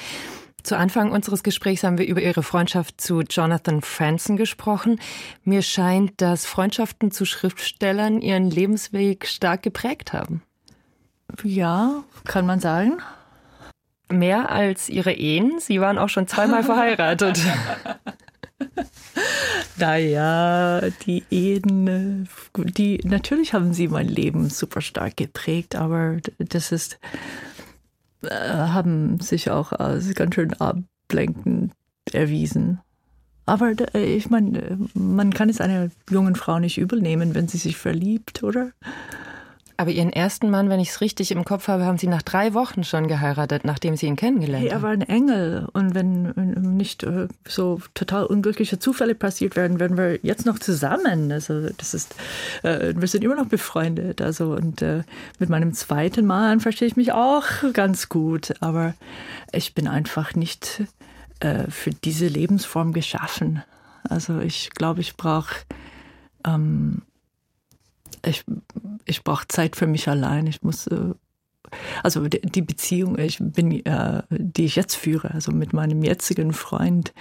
Zu Anfang unseres Gesprächs haben wir über Ihre Freundschaft zu Jonathan Franzen gesprochen. Mir scheint, dass Freundschaften zu Schriftstellern Ihren Lebensweg stark geprägt haben. Ja, kann man sagen. Mehr als Ihre Ehen? Sie waren auch schon zweimal verheiratet. Naja, die Ehen, die natürlich haben sie mein Leben super stark geprägt, aber das ist äh, haben sich auch als ganz schön ablenkend erwiesen. Aber äh, ich meine, man kann es einer jungen Frau nicht übel nehmen, wenn sie sich verliebt, oder? Aber Ihren ersten Mann, wenn ich es richtig im Kopf habe, haben Sie nach drei Wochen schon geheiratet, nachdem Sie ihn kennengelernt hey, haben. Er war ein Engel. Und wenn nicht äh, so total unglückliche Zufälle passiert werden, werden wir jetzt noch zusammen. Also das ist, äh, wir sind immer noch befreundet. Also und äh, mit meinem zweiten Mann verstehe ich mich auch ganz gut. Aber ich bin einfach nicht für diese Lebensform geschaffen. Also ich glaube, ich brauche ähm, ich, ich brauche Zeit für mich allein. Ich muss, äh, also die Beziehung, ich bin, äh, die ich jetzt führe, also mit meinem jetzigen Freund,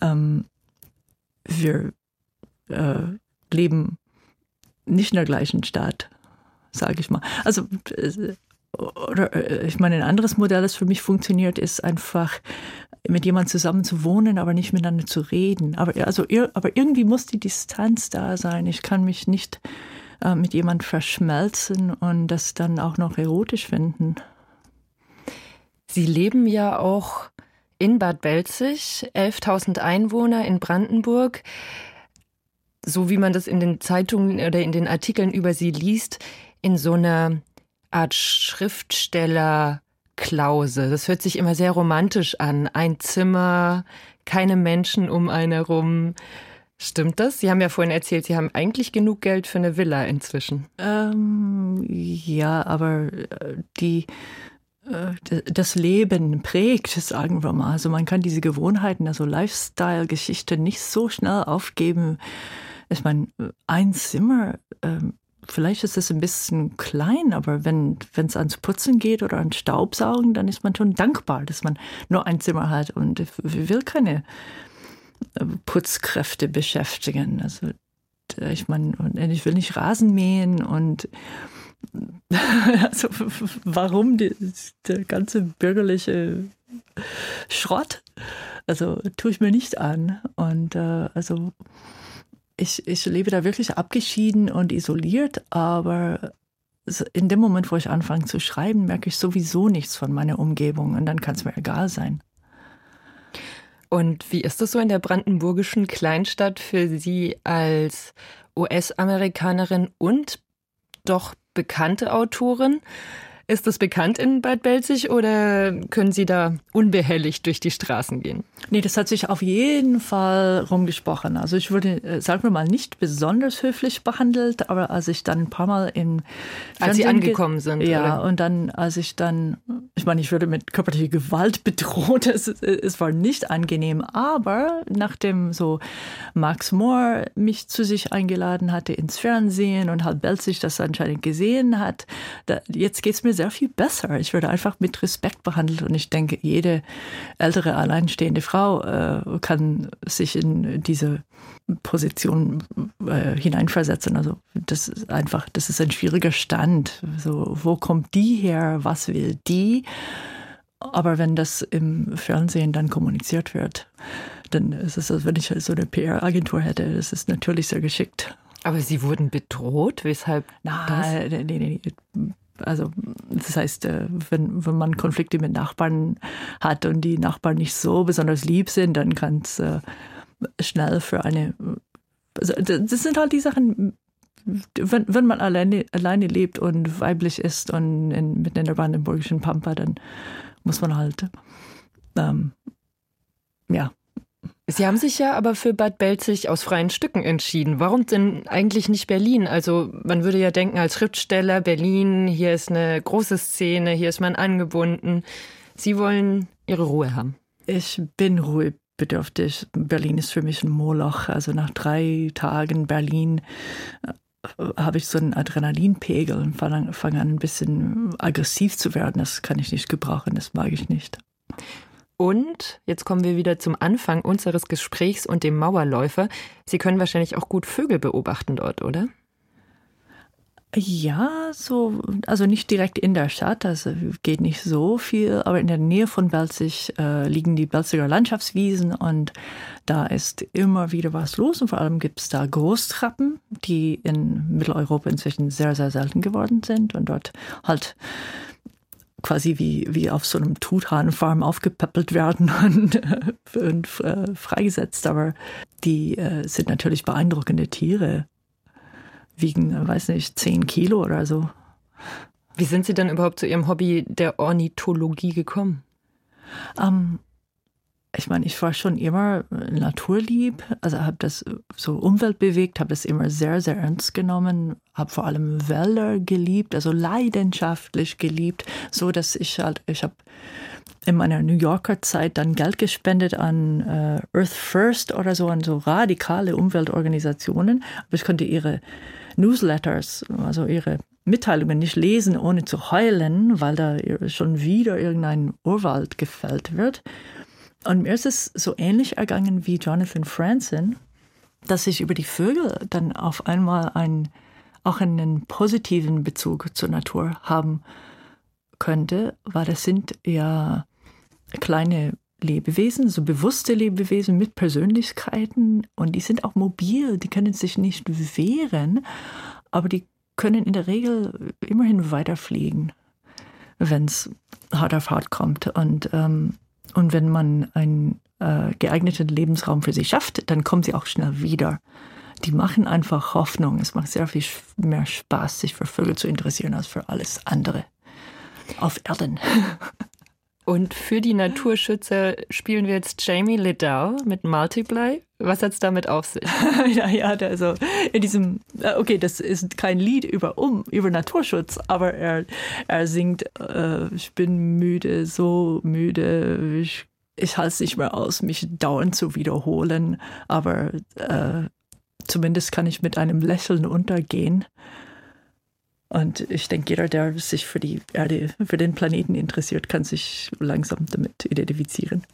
ähm, wir äh, leben nicht in der gleichen Stadt, sage ich mal. Also oder ich meine, ein anderes Modell, das für mich funktioniert, ist einfach mit jemandem zusammen zu wohnen, aber nicht miteinander zu reden. Aber also aber irgendwie muss die Distanz da sein. Ich kann mich nicht äh, mit jemand verschmelzen und das dann auch noch erotisch finden. Sie leben ja auch in Bad Belzig, 11.000 Einwohner in Brandenburg. So wie man das in den Zeitungen oder in den Artikeln über Sie liest, in so einer Art Schriftstellerklause. Das hört sich immer sehr romantisch an. Ein Zimmer, keine Menschen um einen herum. Stimmt das? Sie haben ja vorhin erzählt, Sie haben eigentlich genug Geld für eine Villa inzwischen. Ähm, ja, aber äh, die äh, das Leben prägt, sagen wir mal. Also man kann diese Gewohnheiten, also Lifestyle-Geschichte nicht so schnell aufgeben. Ich meine, ein Zimmer, ähm, vielleicht ist es ein bisschen klein, aber wenn es ans Putzen geht oder ans Staubsaugen, dann ist man schon dankbar, dass man nur ein Zimmer hat und will keine Putzkräfte beschäftigen. Also ich meine, ich will nicht Rasen mähen und also warum die, der ganze bürgerliche Schrott? Also tue ich mir nicht an. Und äh, also ich, ich lebe da wirklich abgeschieden und isoliert, aber in dem Moment, wo ich anfange zu schreiben, merke ich sowieso nichts von meiner Umgebung und dann kann es mir egal sein. Und wie ist das so in der brandenburgischen Kleinstadt für Sie als US-Amerikanerin und doch bekannte Autorin? Ist das bekannt in Bad Belzig oder können Sie da unbehelligt durch die Straßen gehen? Nee, das hat sich auf jeden Fall rumgesprochen. Also ich wurde, äh, sagen wir mal, nicht besonders höflich behandelt, aber als ich dann ein paar Mal in Als Sie angekommen sind. Ja, oder? und dann, als ich dann, ich meine, ich wurde mit körperlicher Gewalt bedroht. Es, es war nicht angenehm, aber nachdem so Max Moore mich zu sich eingeladen hatte ins Fernsehen und halt Belzig das anscheinend gesehen hat, da, jetzt geht's mir sehr viel besser. Ich werde einfach mit Respekt behandelt und ich denke, jede ältere alleinstehende Frau äh, kann sich in diese Position äh, hineinversetzen. Also das ist einfach, das ist ein schwieriger Stand. So, wo kommt die her? Was will die? Aber wenn das im Fernsehen dann kommuniziert wird, dann ist es, als wenn ich so eine PR-Agentur hätte. Das ist natürlich sehr geschickt. Aber Sie wurden bedroht? Weshalb? Nein, nee, nee. Also das heißt, äh, wenn, wenn man Konflikte mit Nachbarn hat und die Nachbarn nicht so besonders lieb sind, dann kann es äh, schnell für eine... Also das sind halt die Sachen, wenn, wenn man alleine, alleine lebt und weiblich ist und in, mitten in der brandenburgischen Pampa, dann muss man halt ähm, ja Sie haben sich ja aber für Bad Belzig aus freien Stücken entschieden. Warum denn eigentlich nicht Berlin? Also man würde ja denken, als Schriftsteller Berlin, hier ist eine große Szene, hier ist man angebunden. Sie wollen Ihre Ruhe haben. Ich bin ruhebedürftig. Berlin ist für mich ein Moloch. Also nach drei Tagen Berlin äh, habe ich so einen Adrenalinpegel und fange fang an, ein bisschen aggressiv zu werden. Das kann ich nicht gebrauchen, das mag ich nicht. Und jetzt kommen wir wieder zum Anfang unseres Gesprächs und dem Mauerläufer. Sie können wahrscheinlich auch gut Vögel beobachten dort, oder? Ja, so, also nicht direkt in der Stadt, also geht nicht so viel, aber in der Nähe von Belzig äh, liegen die Belziger Landschaftswiesen und da ist immer wieder was los und vor allem gibt es da Großtrappen, die in Mitteleuropa inzwischen sehr, sehr selten geworden sind und dort halt quasi wie, wie auf so einem Truthahnfarm aufgepäppelt werden und, und äh, freigesetzt. Aber die äh, sind natürlich beeindruckende Tiere wiegen, weiß nicht, zehn Kilo oder so. Wie sind Sie denn überhaupt zu Ihrem Hobby der Ornithologie gekommen? Ähm, ich meine, ich war schon immer naturlieb, also habe das so umweltbewegt, habe das immer sehr, sehr ernst genommen, habe vor allem Wälder geliebt, also leidenschaftlich geliebt, so dass ich halt, ich habe in meiner New Yorker Zeit dann Geld gespendet an äh, Earth First oder so, an so radikale Umweltorganisationen, aber ich konnte ihre Newsletters, also ihre Mitteilungen nicht lesen, ohne zu heulen, weil da schon wieder irgendein Urwald gefällt wird. Und mir ist es so ähnlich ergangen wie Jonathan Franzen, dass ich über die Vögel dann auf einmal einen, auch einen positiven Bezug zur Natur haben könnte, weil das sind ja kleine Lebewesen, so bewusste Lebewesen mit Persönlichkeiten und die sind auch mobil, die können sich nicht wehren, aber die können in der Regel immerhin weiterfliegen, wenn es hart auf hart kommt. Und, ähm, und wenn man einen äh, geeigneten Lebensraum für sie schafft, dann kommen sie auch schnell wieder. Die machen einfach Hoffnung. Es macht sehr viel mehr Spaß, sich für Vögel zu interessieren als für alles andere auf Erden. Und für die Naturschützer spielen wir jetzt Jamie Liddell mit Multiply. Was hat's damit auf sich? ja, ja, also in diesem, äh, okay, das ist kein Lied über um über Naturschutz, aber er er singt, äh, ich bin müde, so müde, ich ich halte es nicht mehr aus, mich dauernd zu wiederholen, aber äh, zumindest kann ich mit einem Lächeln untergehen. Und ich denke, jeder, der sich für die Erde, für den Planeten interessiert, kann sich langsam damit identifizieren.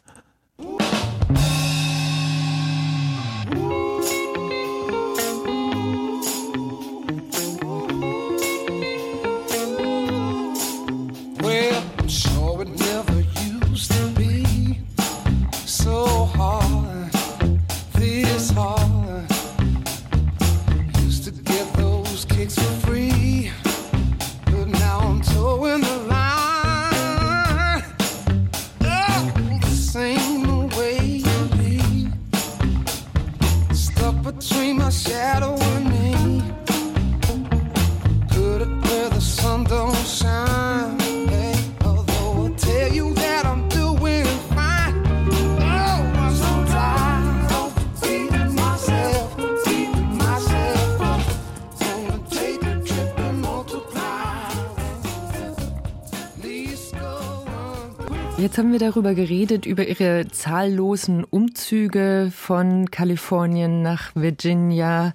Haben wir darüber geredet, über Ihre zahllosen Umzüge von Kalifornien nach Virginia,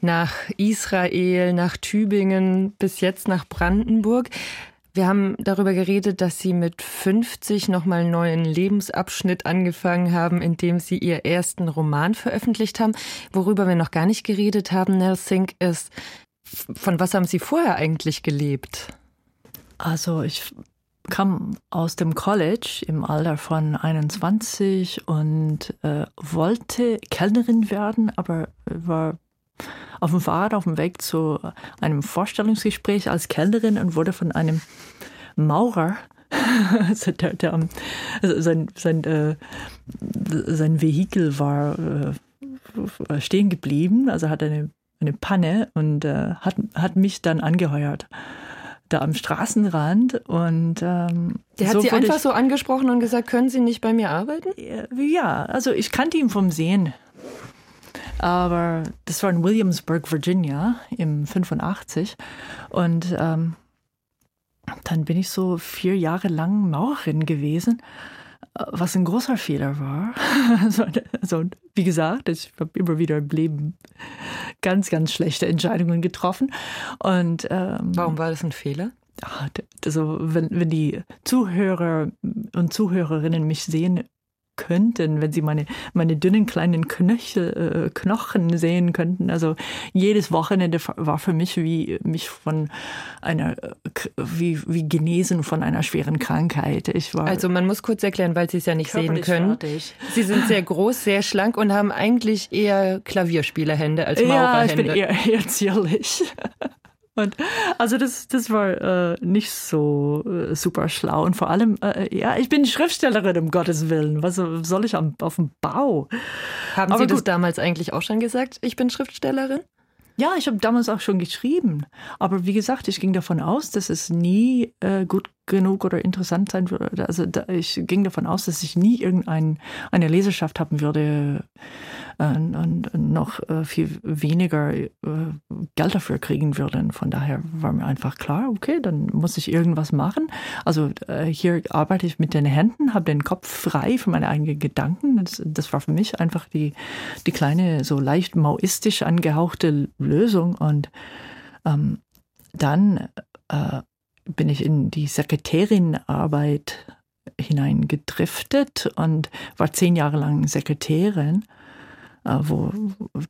nach Israel, nach Tübingen, bis jetzt nach Brandenburg. Wir haben darüber geredet, dass Sie mit 50 nochmal einen neuen Lebensabschnitt angefangen haben, indem Sie Ihr ersten Roman veröffentlicht haben. Worüber wir noch gar nicht geredet haben, Nell Sink, ist, von was haben Sie vorher eigentlich gelebt? Also ich kam aus dem College im Alter von 21 und äh, wollte Kellnerin werden, aber war auf dem Fahrrad auf dem Weg zu einem Vorstellungsgespräch als Kellnerin und wurde von einem Maurer also der, der, also sein, sein, äh, sein Vehikel war äh, stehen geblieben, also hat eine, eine Panne und äh, hat, hat mich dann angeheuert da am Straßenrand und ähm, der hat so Sie einfach so angesprochen und gesagt, können Sie nicht bei mir arbeiten? Ja, also ich kannte ihn vom Sehen. Aber das war in Williamsburg, Virginia im 85 und ähm, dann bin ich so vier Jahre lang Maurerin gewesen was ein großer Fehler war. also, also, wie gesagt, ich habe immer wieder im Leben ganz, ganz schlechte Entscheidungen getroffen. Und ähm, warum war das ein Fehler? Also wenn, wenn die Zuhörer und Zuhörerinnen mich sehen könnten, wenn sie meine, meine dünnen kleinen Knöchel, äh, Knochen sehen könnten. Also jedes Wochenende war für mich wie mich von einer, wie, wie genesen von einer schweren Krankheit. Ich war also man muss kurz erklären, weil Sie es ja nicht sehen können. Fertig. Sie sind sehr groß, sehr schlank und haben eigentlich eher Klavierspielerhände als Maurerhände. Ja, ich bin eher, eher zierlich. Und also das, das war äh, nicht so äh, super schlau. Und vor allem, äh, ja, ich bin Schriftstellerin, um Gottes Willen. Was soll ich am, auf dem Bau? Haben Aber Sie gut. das damals eigentlich auch schon gesagt? Ich bin Schriftstellerin? Ja, ich habe damals auch schon geschrieben. Aber wie gesagt, ich ging davon aus, dass es nie äh, gut genug oder interessant sein würde. Also da, ich ging davon aus, dass ich nie irgendeine Leserschaft haben würde und noch äh, viel weniger äh, Geld dafür kriegen würde. Und von daher war mir einfach klar, okay, dann muss ich irgendwas machen. Also äh, hier arbeite ich mit den Händen, habe den Kopf frei für meine eigenen Gedanken. Das, das war für mich einfach die, die kleine, so leicht maoistisch angehauchte Lösung. Und ähm, dann äh, bin ich in die Sekretärinarbeit hineingedriftet und war zehn Jahre lang Sekretärin, wo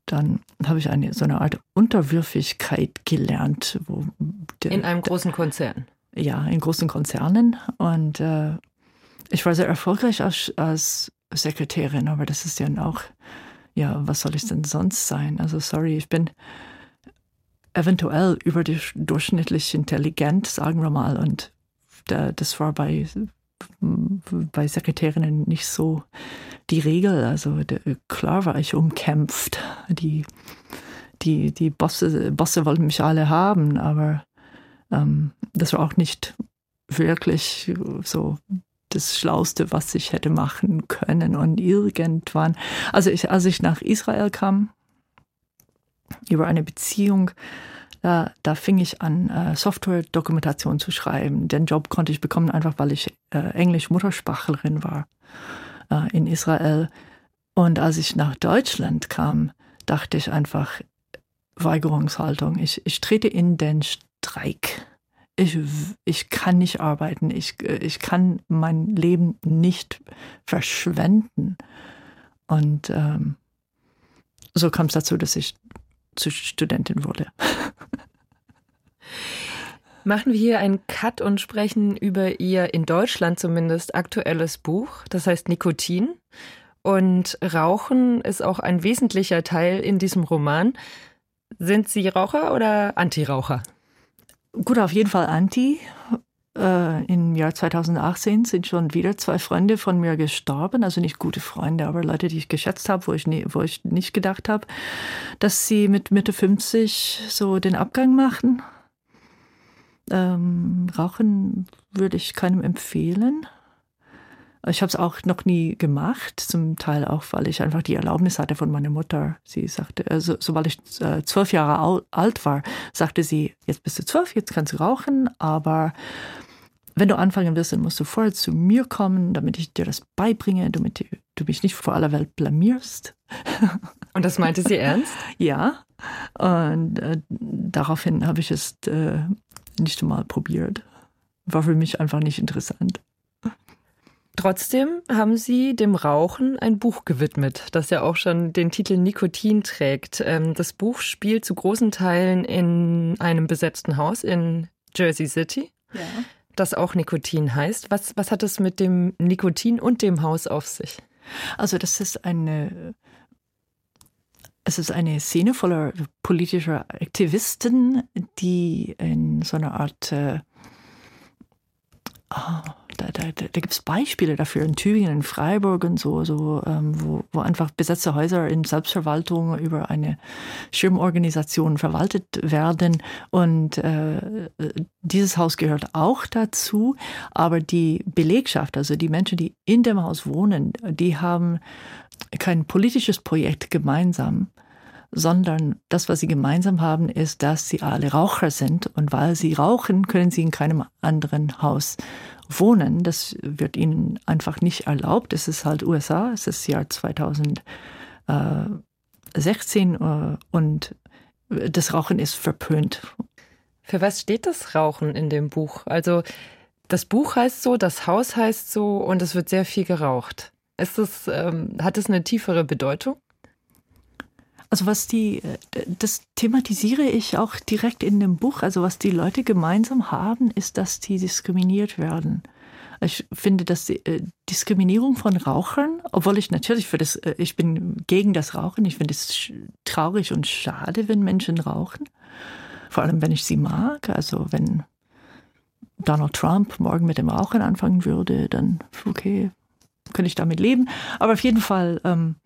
dann habe ich eine so eine Art Unterwürfigkeit gelernt. Wo der, in einem großen Konzern. Ja, in großen Konzernen und äh, ich war sehr erfolgreich als, als Sekretärin, aber das ist ja auch, ja, was soll ich denn sonst sein? Also sorry, ich bin eventuell überdurchschnittlich intelligent, sagen wir mal. Und das war bei, bei Sekretärinnen nicht so die Regel. Also klar war ich umkämpft. Die, die, die Bosse, Bosse wollten mich alle haben, aber ähm, das war auch nicht wirklich so das Schlauste, was ich hätte machen können. Und irgendwann, also ich, als ich nach Israel kam, über eine Beziehung. Da, da fing ich an, äh, Software-Dokumentation zu schreiben. Den Job konnte ich bekommen, einfach weil ich äh, Englisch-Muttersprachlerin war äh, in Israel. Und als ich nach Deutschland kam, dachte ich einfach, Weigerungshaltung. Ich, ich trete in den Streik. Ich, ich kann nicht arbeiten. Ich, ich kann mein Leben nicht verschwenden. Und ähm, so kam es dazu, dass ich zur Studentin wurde. Machen wir hier einen Cut und sprechen über Ihr in Deutschland zumindest aktuelles Buch, das heißt Nikotin. Und Rauchen ist auch ein wesentlicher Teil in diesem Roman. Sind Sie Raucher oder Antiraucher? Gut, auf jeden Fall Anti äh, im Jahr 2018 sind schon wieder zwei Freunde von mir gestorben, also nicht gute Freunde, aber Leute, die ich geschätzt habe, wo wo ich nicht gedacht habe, dass sie mit Mitte 50 so den Abgang machen. Ähm, Rauchen würde ich keinem empfehlen. Ich habe es auch noch nie gemacht, zum Teil auch, weil ich einfach die Erlaubnis hatte von meiner Mutter. Sie sagte, also, sobald ich äh, zwölf Jahre alt war, sagte sie, jetzt bist du zwölf, jetzt kannst du rauchen, aber wenn du anfangen wirst, dann musst du vorher zu mir kommen, damit ich dir das beibringe, damit du mich nicht vor aller Welt blamierst. Und das meinte sie ernst? ja. Und äh, daraufhin habe ich es äh, nicht mal probiert. War für mich einfach nicht interessant. Trotzdem haben Sie dem Rauchen ein Buch gewidmet, das ja auch schon den Titel Nikotin trägt. Ähm, das Buch spielt zu großen Teilen in einem besetzten Haus in Jersey City. Ja das auch Nikotin heißt. Was, was hat es mit dem Nikotin und dem Haus auf sich? Also das ist eine es ist eine Szene voller politischer Aktivisten, die in so einer Art äh, oh, da, da, da gibt es Beispiele dafür in Tübingen, in Freiburg und so, so ähm, wo, wo einfach besetzte Häuser in Selbstverwaltung über eine Schirmorganisation verwaltet werden. Und äh, dieses Haus gehört auch dazu, aber die Belegschaft, also die Menschen, die in dem Haus wohnen, die haben kein politisches Projekt gemeinsam, sondern das, was sie gemeinsam haben, ist, dass sie alle Raucher sind und weil sie rauchen, können sie in keinem anderen Haus wohnen. Das wird ihnen einfach nicht erlaubt. Es ist halt USA, es ist Jahr 2016 äh, und das Rauchen ist verpönt. Für was steht das Rauchen in dem Buch? Also das Buch heißt so, das Haus heißt so und es wird sehr viel geraucht. Ist das, ähm, hat es eine tiefere Bedeutung? Also was die, äh, das thematisiere ich auch direkt in dem Buch. Also was die Leute gemeinsam haben, ist, dass die diskriminiert werden. Ich finde, dass die äh, Diskriminierung von Rauchern, obwohl ich natürlich für das, äh, ich bin gegen das Rauchen. Ich finde es traurig und schade, wenn Menschen rauchen. Vor allem, wenn ich sie mag. Also wenn Donald Trump morgen mit dem Rauchen anfangen würde, dann okay, könnte ich damit leben. Aber auf jeden Fall ähm,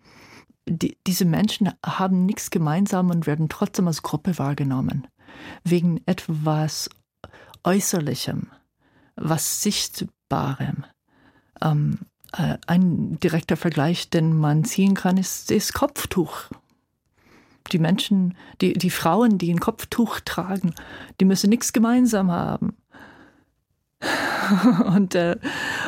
die, diese Menschen haben nichts gemeinsam und werden trotzdem als Gruppe wahrgenommen. Wegen etwas Äußerlichem, was Sichtbarem. Ähm, äh, ein direkter Vergleich, den man ziehen kann, ist das Kopftuch. Die Menschen, die, die Frauen, die ein Kopftuch tragen, die müssen nichts gemeinsam haben. und, äh,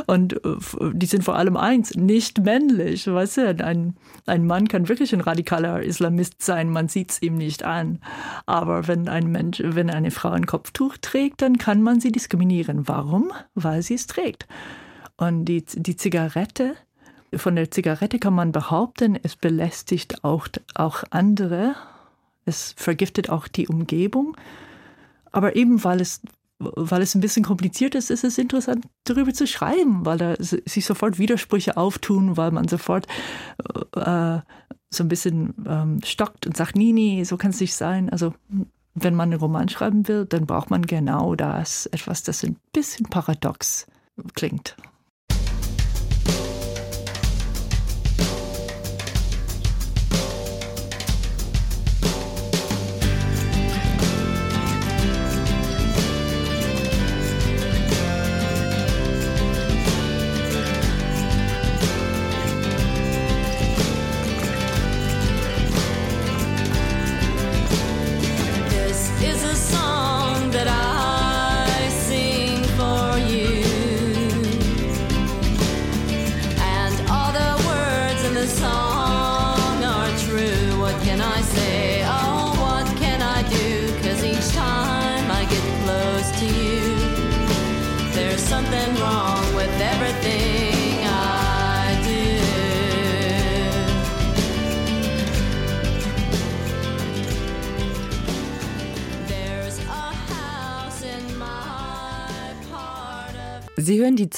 und äh, die sind vor allem eins, nicht männlich. Weißt du, ein, ein Mann kann wirklich ein radikaler Islamist sein, man sieht es ihm nicht an. Aber wenn ein Mensch, wenn eine Frau ein Kopftuch trägt, dann kann man sie diskriminieren. Warum? Weil sie es trägt. Und die, die Zigarette, von der Zigarette kann man behaupten, es belästigt auch, auch andere, es vergiftet auch die Umgebung. Aber eben weil es weil es ein bisschen kompliziert ist, ist es interessant, darüber zu schreiben, weil da sich sofort Widersprüche auftun, weil man sofort äh, so ein bisschen ähm, stockt und sagt, nee, nee, so kann es nicht sein. Also wenn man einen Roman schreiben will, dann braucht man genau das, etwas, das ein bisschen paradox klingt.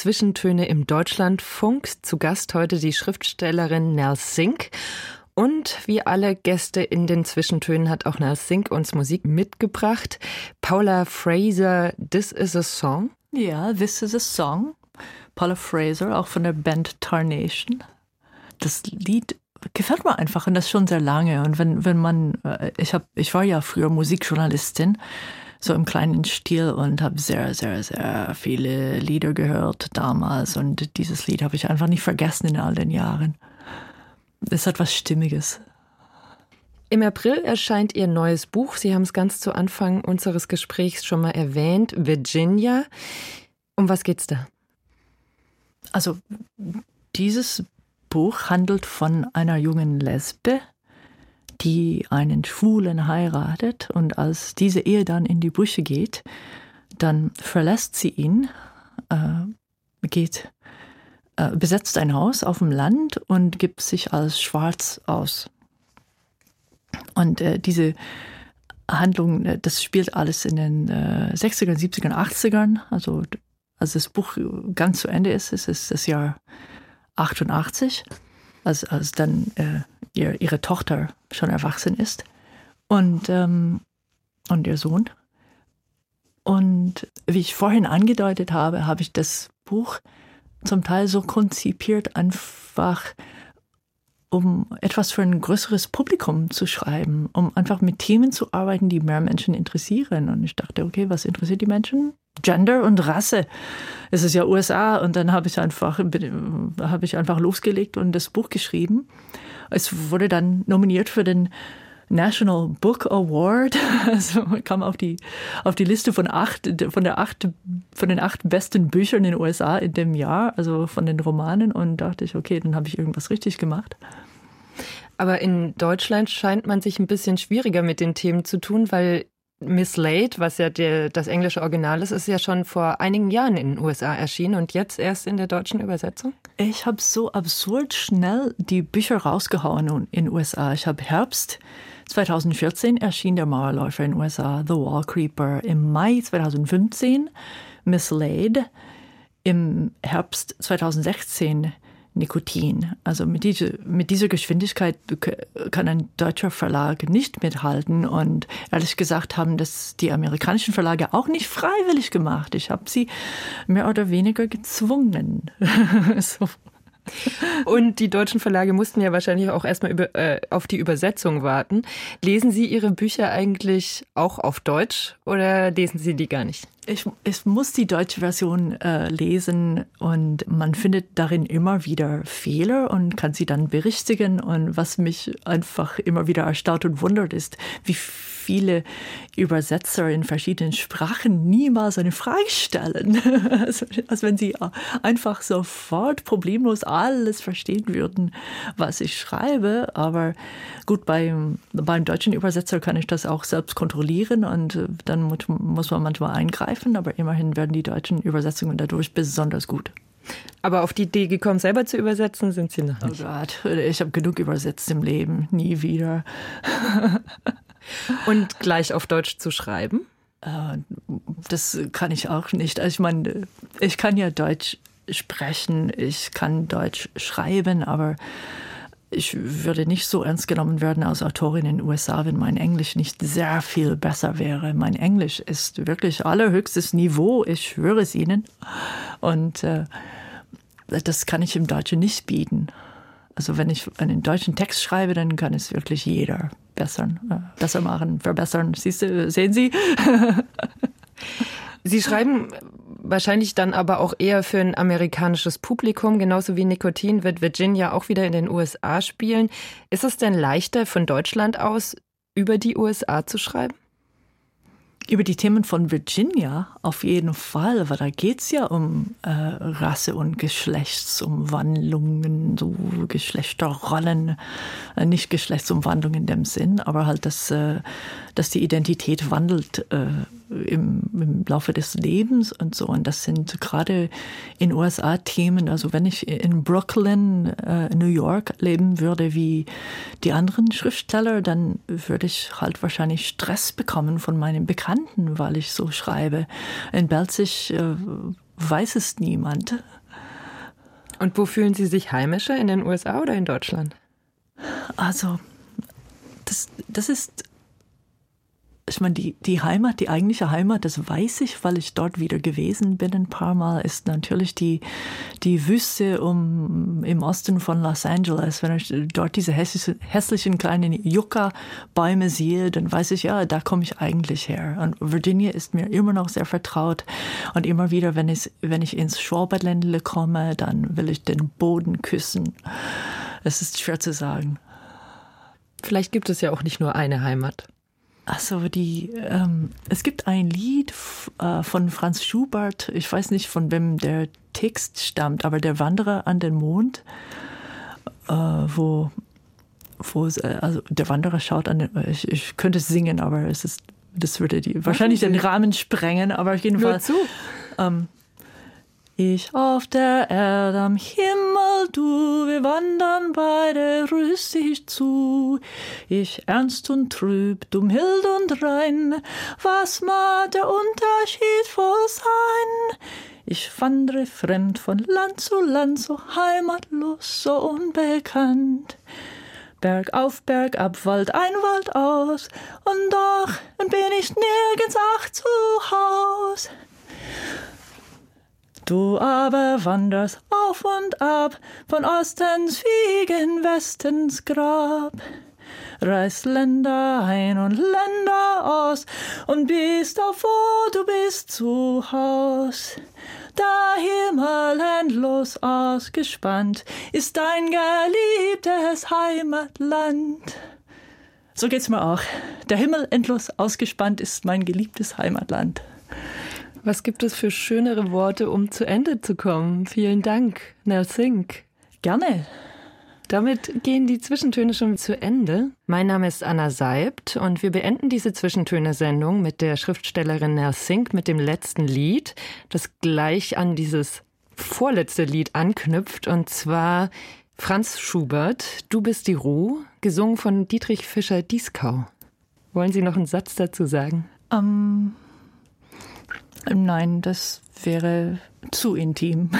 Zwischentöne im Deutschlandfunk. Zu Gast heute die Schriftstellerin Nell Sink. Und wie alle Gäste in den Zwischentönen hat auch Nell Sink uns Musik mitgebracht. Paula Fraser, This is a Song. Ja, This is a Song. Paula Fraser, auch von der Band Tarnation. Das Lied gefällt mir einfach und das schon sehr lange. Und wenn, wenn man, äh, ich habe, ich war ja früher Musikjournalistin so im kleinen Stil und habe sehr, sehr, sehr viele Lieder gehört damals. Und dieses Lied habe ich einfach nicht vergessen in all den Jahren. Es hat was Stimmiges. Im April erscheint Ihr neues Buch. Sie haben es ganz zu Anfang unseres Gesprächs schon mal erwähnt, Virginia. Um was geht's da? Also, dieses Buch handelt von einer jungen Lesbe, die einen Schwulen heiratet und als diese Ehe dann in die Brüche geht, dann verlässt sie ihn, äh, geht, äh, besetzt ein Haus auf dem Land und gibt sich als schwarz aus. Und äh, diese Handlung, äh, das spielt alles in den äh, 60ern, 70ern, 80ern. Also als das Buch ganz zu Ende ist, ist es das Jahr 88, als, als dann äh, ihr, ihre Tochter schon erwachsen ist und, ähm, und ihr Sohn. Und wie ich vorhin angedeutet habe, habe ich das Buch zum Teil so konzipiert, einfach um etwas für ein größeres Publikum zu schreiben, um einfach mit Themen zu arbeiten, die mehr Menschen interessieren. Und ich dachte, okay, was interessiert die Menschen? Gender und Rasse. Es ist ja USA und dann habe ich einfach habe ich einfach losgelegt und das Buch geschrieben. Es wurde dann nominiert für den National Book Award. Also kam auf die, auf die Liste von acht, von der acht, von den acht besten Büchern in den USA in dem Jahr, also von den Romanen und dachte ich, okay, dann habe ich irgendwas richtig gemacht. Aber in Deutschland scheint man sich ein bisschen schwieriger mit den Themen zu tun, weil Miss was ja der, das englische Original ist, ist ja schon vor einigen Jahren in den USA erschienen und jetzt erst in der deutschen Übersetzung. Ich habe so absurd schnell die Bücher rausgehauen in den USA. Ich habe Herbst 2014 erschien der Mauerläufer in den USA, The Wall Creeper. Im Mai 2015 Miss. Im Herbst 2016 Nikotin. Also mit, diese, mit dieser Geschwindigkeit kann ein deutscher Verlag nicht mithalten. Und ehrlich gesagt haben das die amerikanischen Verlage auch nicht freiwillig gemacht. Ich habe sie mehr oder weniger gezwungen. so. Und die deutschen Verlage mussten ja wahrscheinlich auch erstmal über, äh, auf die Übersetzung warten. Lesen Sie Ihre Bücher eigentlich auch auf Deutsch oder lesen Sie die gar nicht? Ich, ich muss die deutsche Version äh, lesen und man findet darin immer wieder Fehler und kann sie dann berichtigen. Und was mich einfach immer wieder erstaunt und wundert, ist, wie viele Übersetzer in verschiedenen Sprachen niemals eine Frage stellen. Also, als wenn sie einfach sofort problemlos alles verstehen würden, was ich schreibe. Aber gut, beim, beim deutschen Übersetzer kann ich das auch selbst kontrollieren und äh, dann muss man manchmal eingreifen. Aber immerhin werden die deutschen Übersetzungen dadurch besonders gut. Aber auf die Idee gekommen, selber zu übersetzen, sind Sie noch nicht. Oh Gott, ich habe genug übersetzt im Leben, nie wieder. Und gleich auf Deutsch zu schreiben? Äh, das kann ich auch nicht. Also ich meine, ich kann ja Deutsch sprechen, ich kann Deutsch schreiben, aber ich würde nicht so ernst genommen werden als Autorin in den USA, wenn mein Englisch nicht sehr viel besser wäre. Mein Englisch ist wirklich allerhöchstes Niveau, ich schwöre es Ihnen. Und äh, das kann ich im Deutschen nicht bieten. Also wenn ich einen deutschen Text schreibe, dann kann es wirklich jeder bessern, äh, besser machen, verbessern. Siehst du, sehen Sie? Sie schreiben wahrscheinlich dann aber auch eher für ein amerikanisches Publikum, genauso wie Nikotin wird Virginia auch wieder in den USA spielen. Ist es denn leichter von Deutschland aus über die USA zu schreiben? Über die Themen von Virginia auf jeden Fall, weil da geht's ja um äh, Rasse und Geschlechtsumwandlungen, so Geschlechterrollen, äh, nicht Geschlechtsumwandlung in dem Sinn, aber halt, dass, äh, dass die Identität wandelt. Im, im Laufe des Lebens und so. Und das sind gerade in USA Themen. Also wenn ich in Brooklyn, äh, New York leben würde wie die anderen Schriftsteller, dann würde ich halt wahrscheinlich Stress bekommen von meinen Bekannten, weil ich so schreibe. In Belzig äh, weiß es niemand. Und wo fühlen Sie sich heimischer, in den USA oder in Deutschland? Also, das, das ist ich meine, die, die Heimat, die eigentliche Heimat, das weiß ich, weil ich dort wieder gewesen bin ein paar Mal, ist natürlich die, die Wüste um, im Osten von Los Angeles. Wenn ich dort diese hässlichen, hässlichen kleinen Yucca-Bäume sehe, dann weiß ich, ja, da komme ich eigentlich her. Und Virginia ist mir immer noch sehr vertraut. Und immer wieder, wenn ich, wenn ich ins Schwaberländle komme, dann will ich den Boden küssen. Es ist schwer zu sagen. Vielleicht gibt es ja auch nicht nur eine Heimat. Also die, ähm, es gibt ein Lied äh, von Franz Schubert, ich weiß nicht von wem der Text stammt, aber der Wanderer an den Mond, äh, wo, wo äh, also der Wanderer schaut an den, ich, ich könnte es singen, aber es ist, das würde die wahrscheinlich den Rahmen sprengen, aber auf jeden Fall. Ähm, ich auf der Erde am Himmel, du, wir wandern beide rüstig zu. Ich ernst und trüb, du mild und rein, was mag der Unterschied wohl sein? Ich wandre fremd von Land zu Land, so heimatlos, so unbekannt. Berg auf, Berg ab, Wald ein, Wald aus, und doch bin ich nirgends ach zu Haus. Du aber wanderst auf und ab von Ostens Wiegen, Westens Grab. Reißt Länder ein und Länder aus und bist auf wo du bist zu Haus. Der Himmel endlos ausgespannt ist dein geliebtes Heimatland. So geht's mir auch. Der Himmel endlos ausgespannt ist mein geliebtes Heimatland. Was gibt es für schönere Worte, um zu Ende zu kommen? Vielen Dank, Nell Sink. Gerne. Damit gehen die Zwischentöne schon zu Ende. Mein Name ist Anna Seibt und wir beenden diese Zwischentöne-Sendung mit der Schriftstellerin Nell Sink mit dem letzten Lied, das gleich an dieses vorletzte Lied anknüpft und zwar Franz Schubert, Du bist die Ruhe, gesungen von Dietrich Fischer-Dieskau. Wollen Sie noch einen Satz dazu sagen? Um, nein, das wäre zu intim.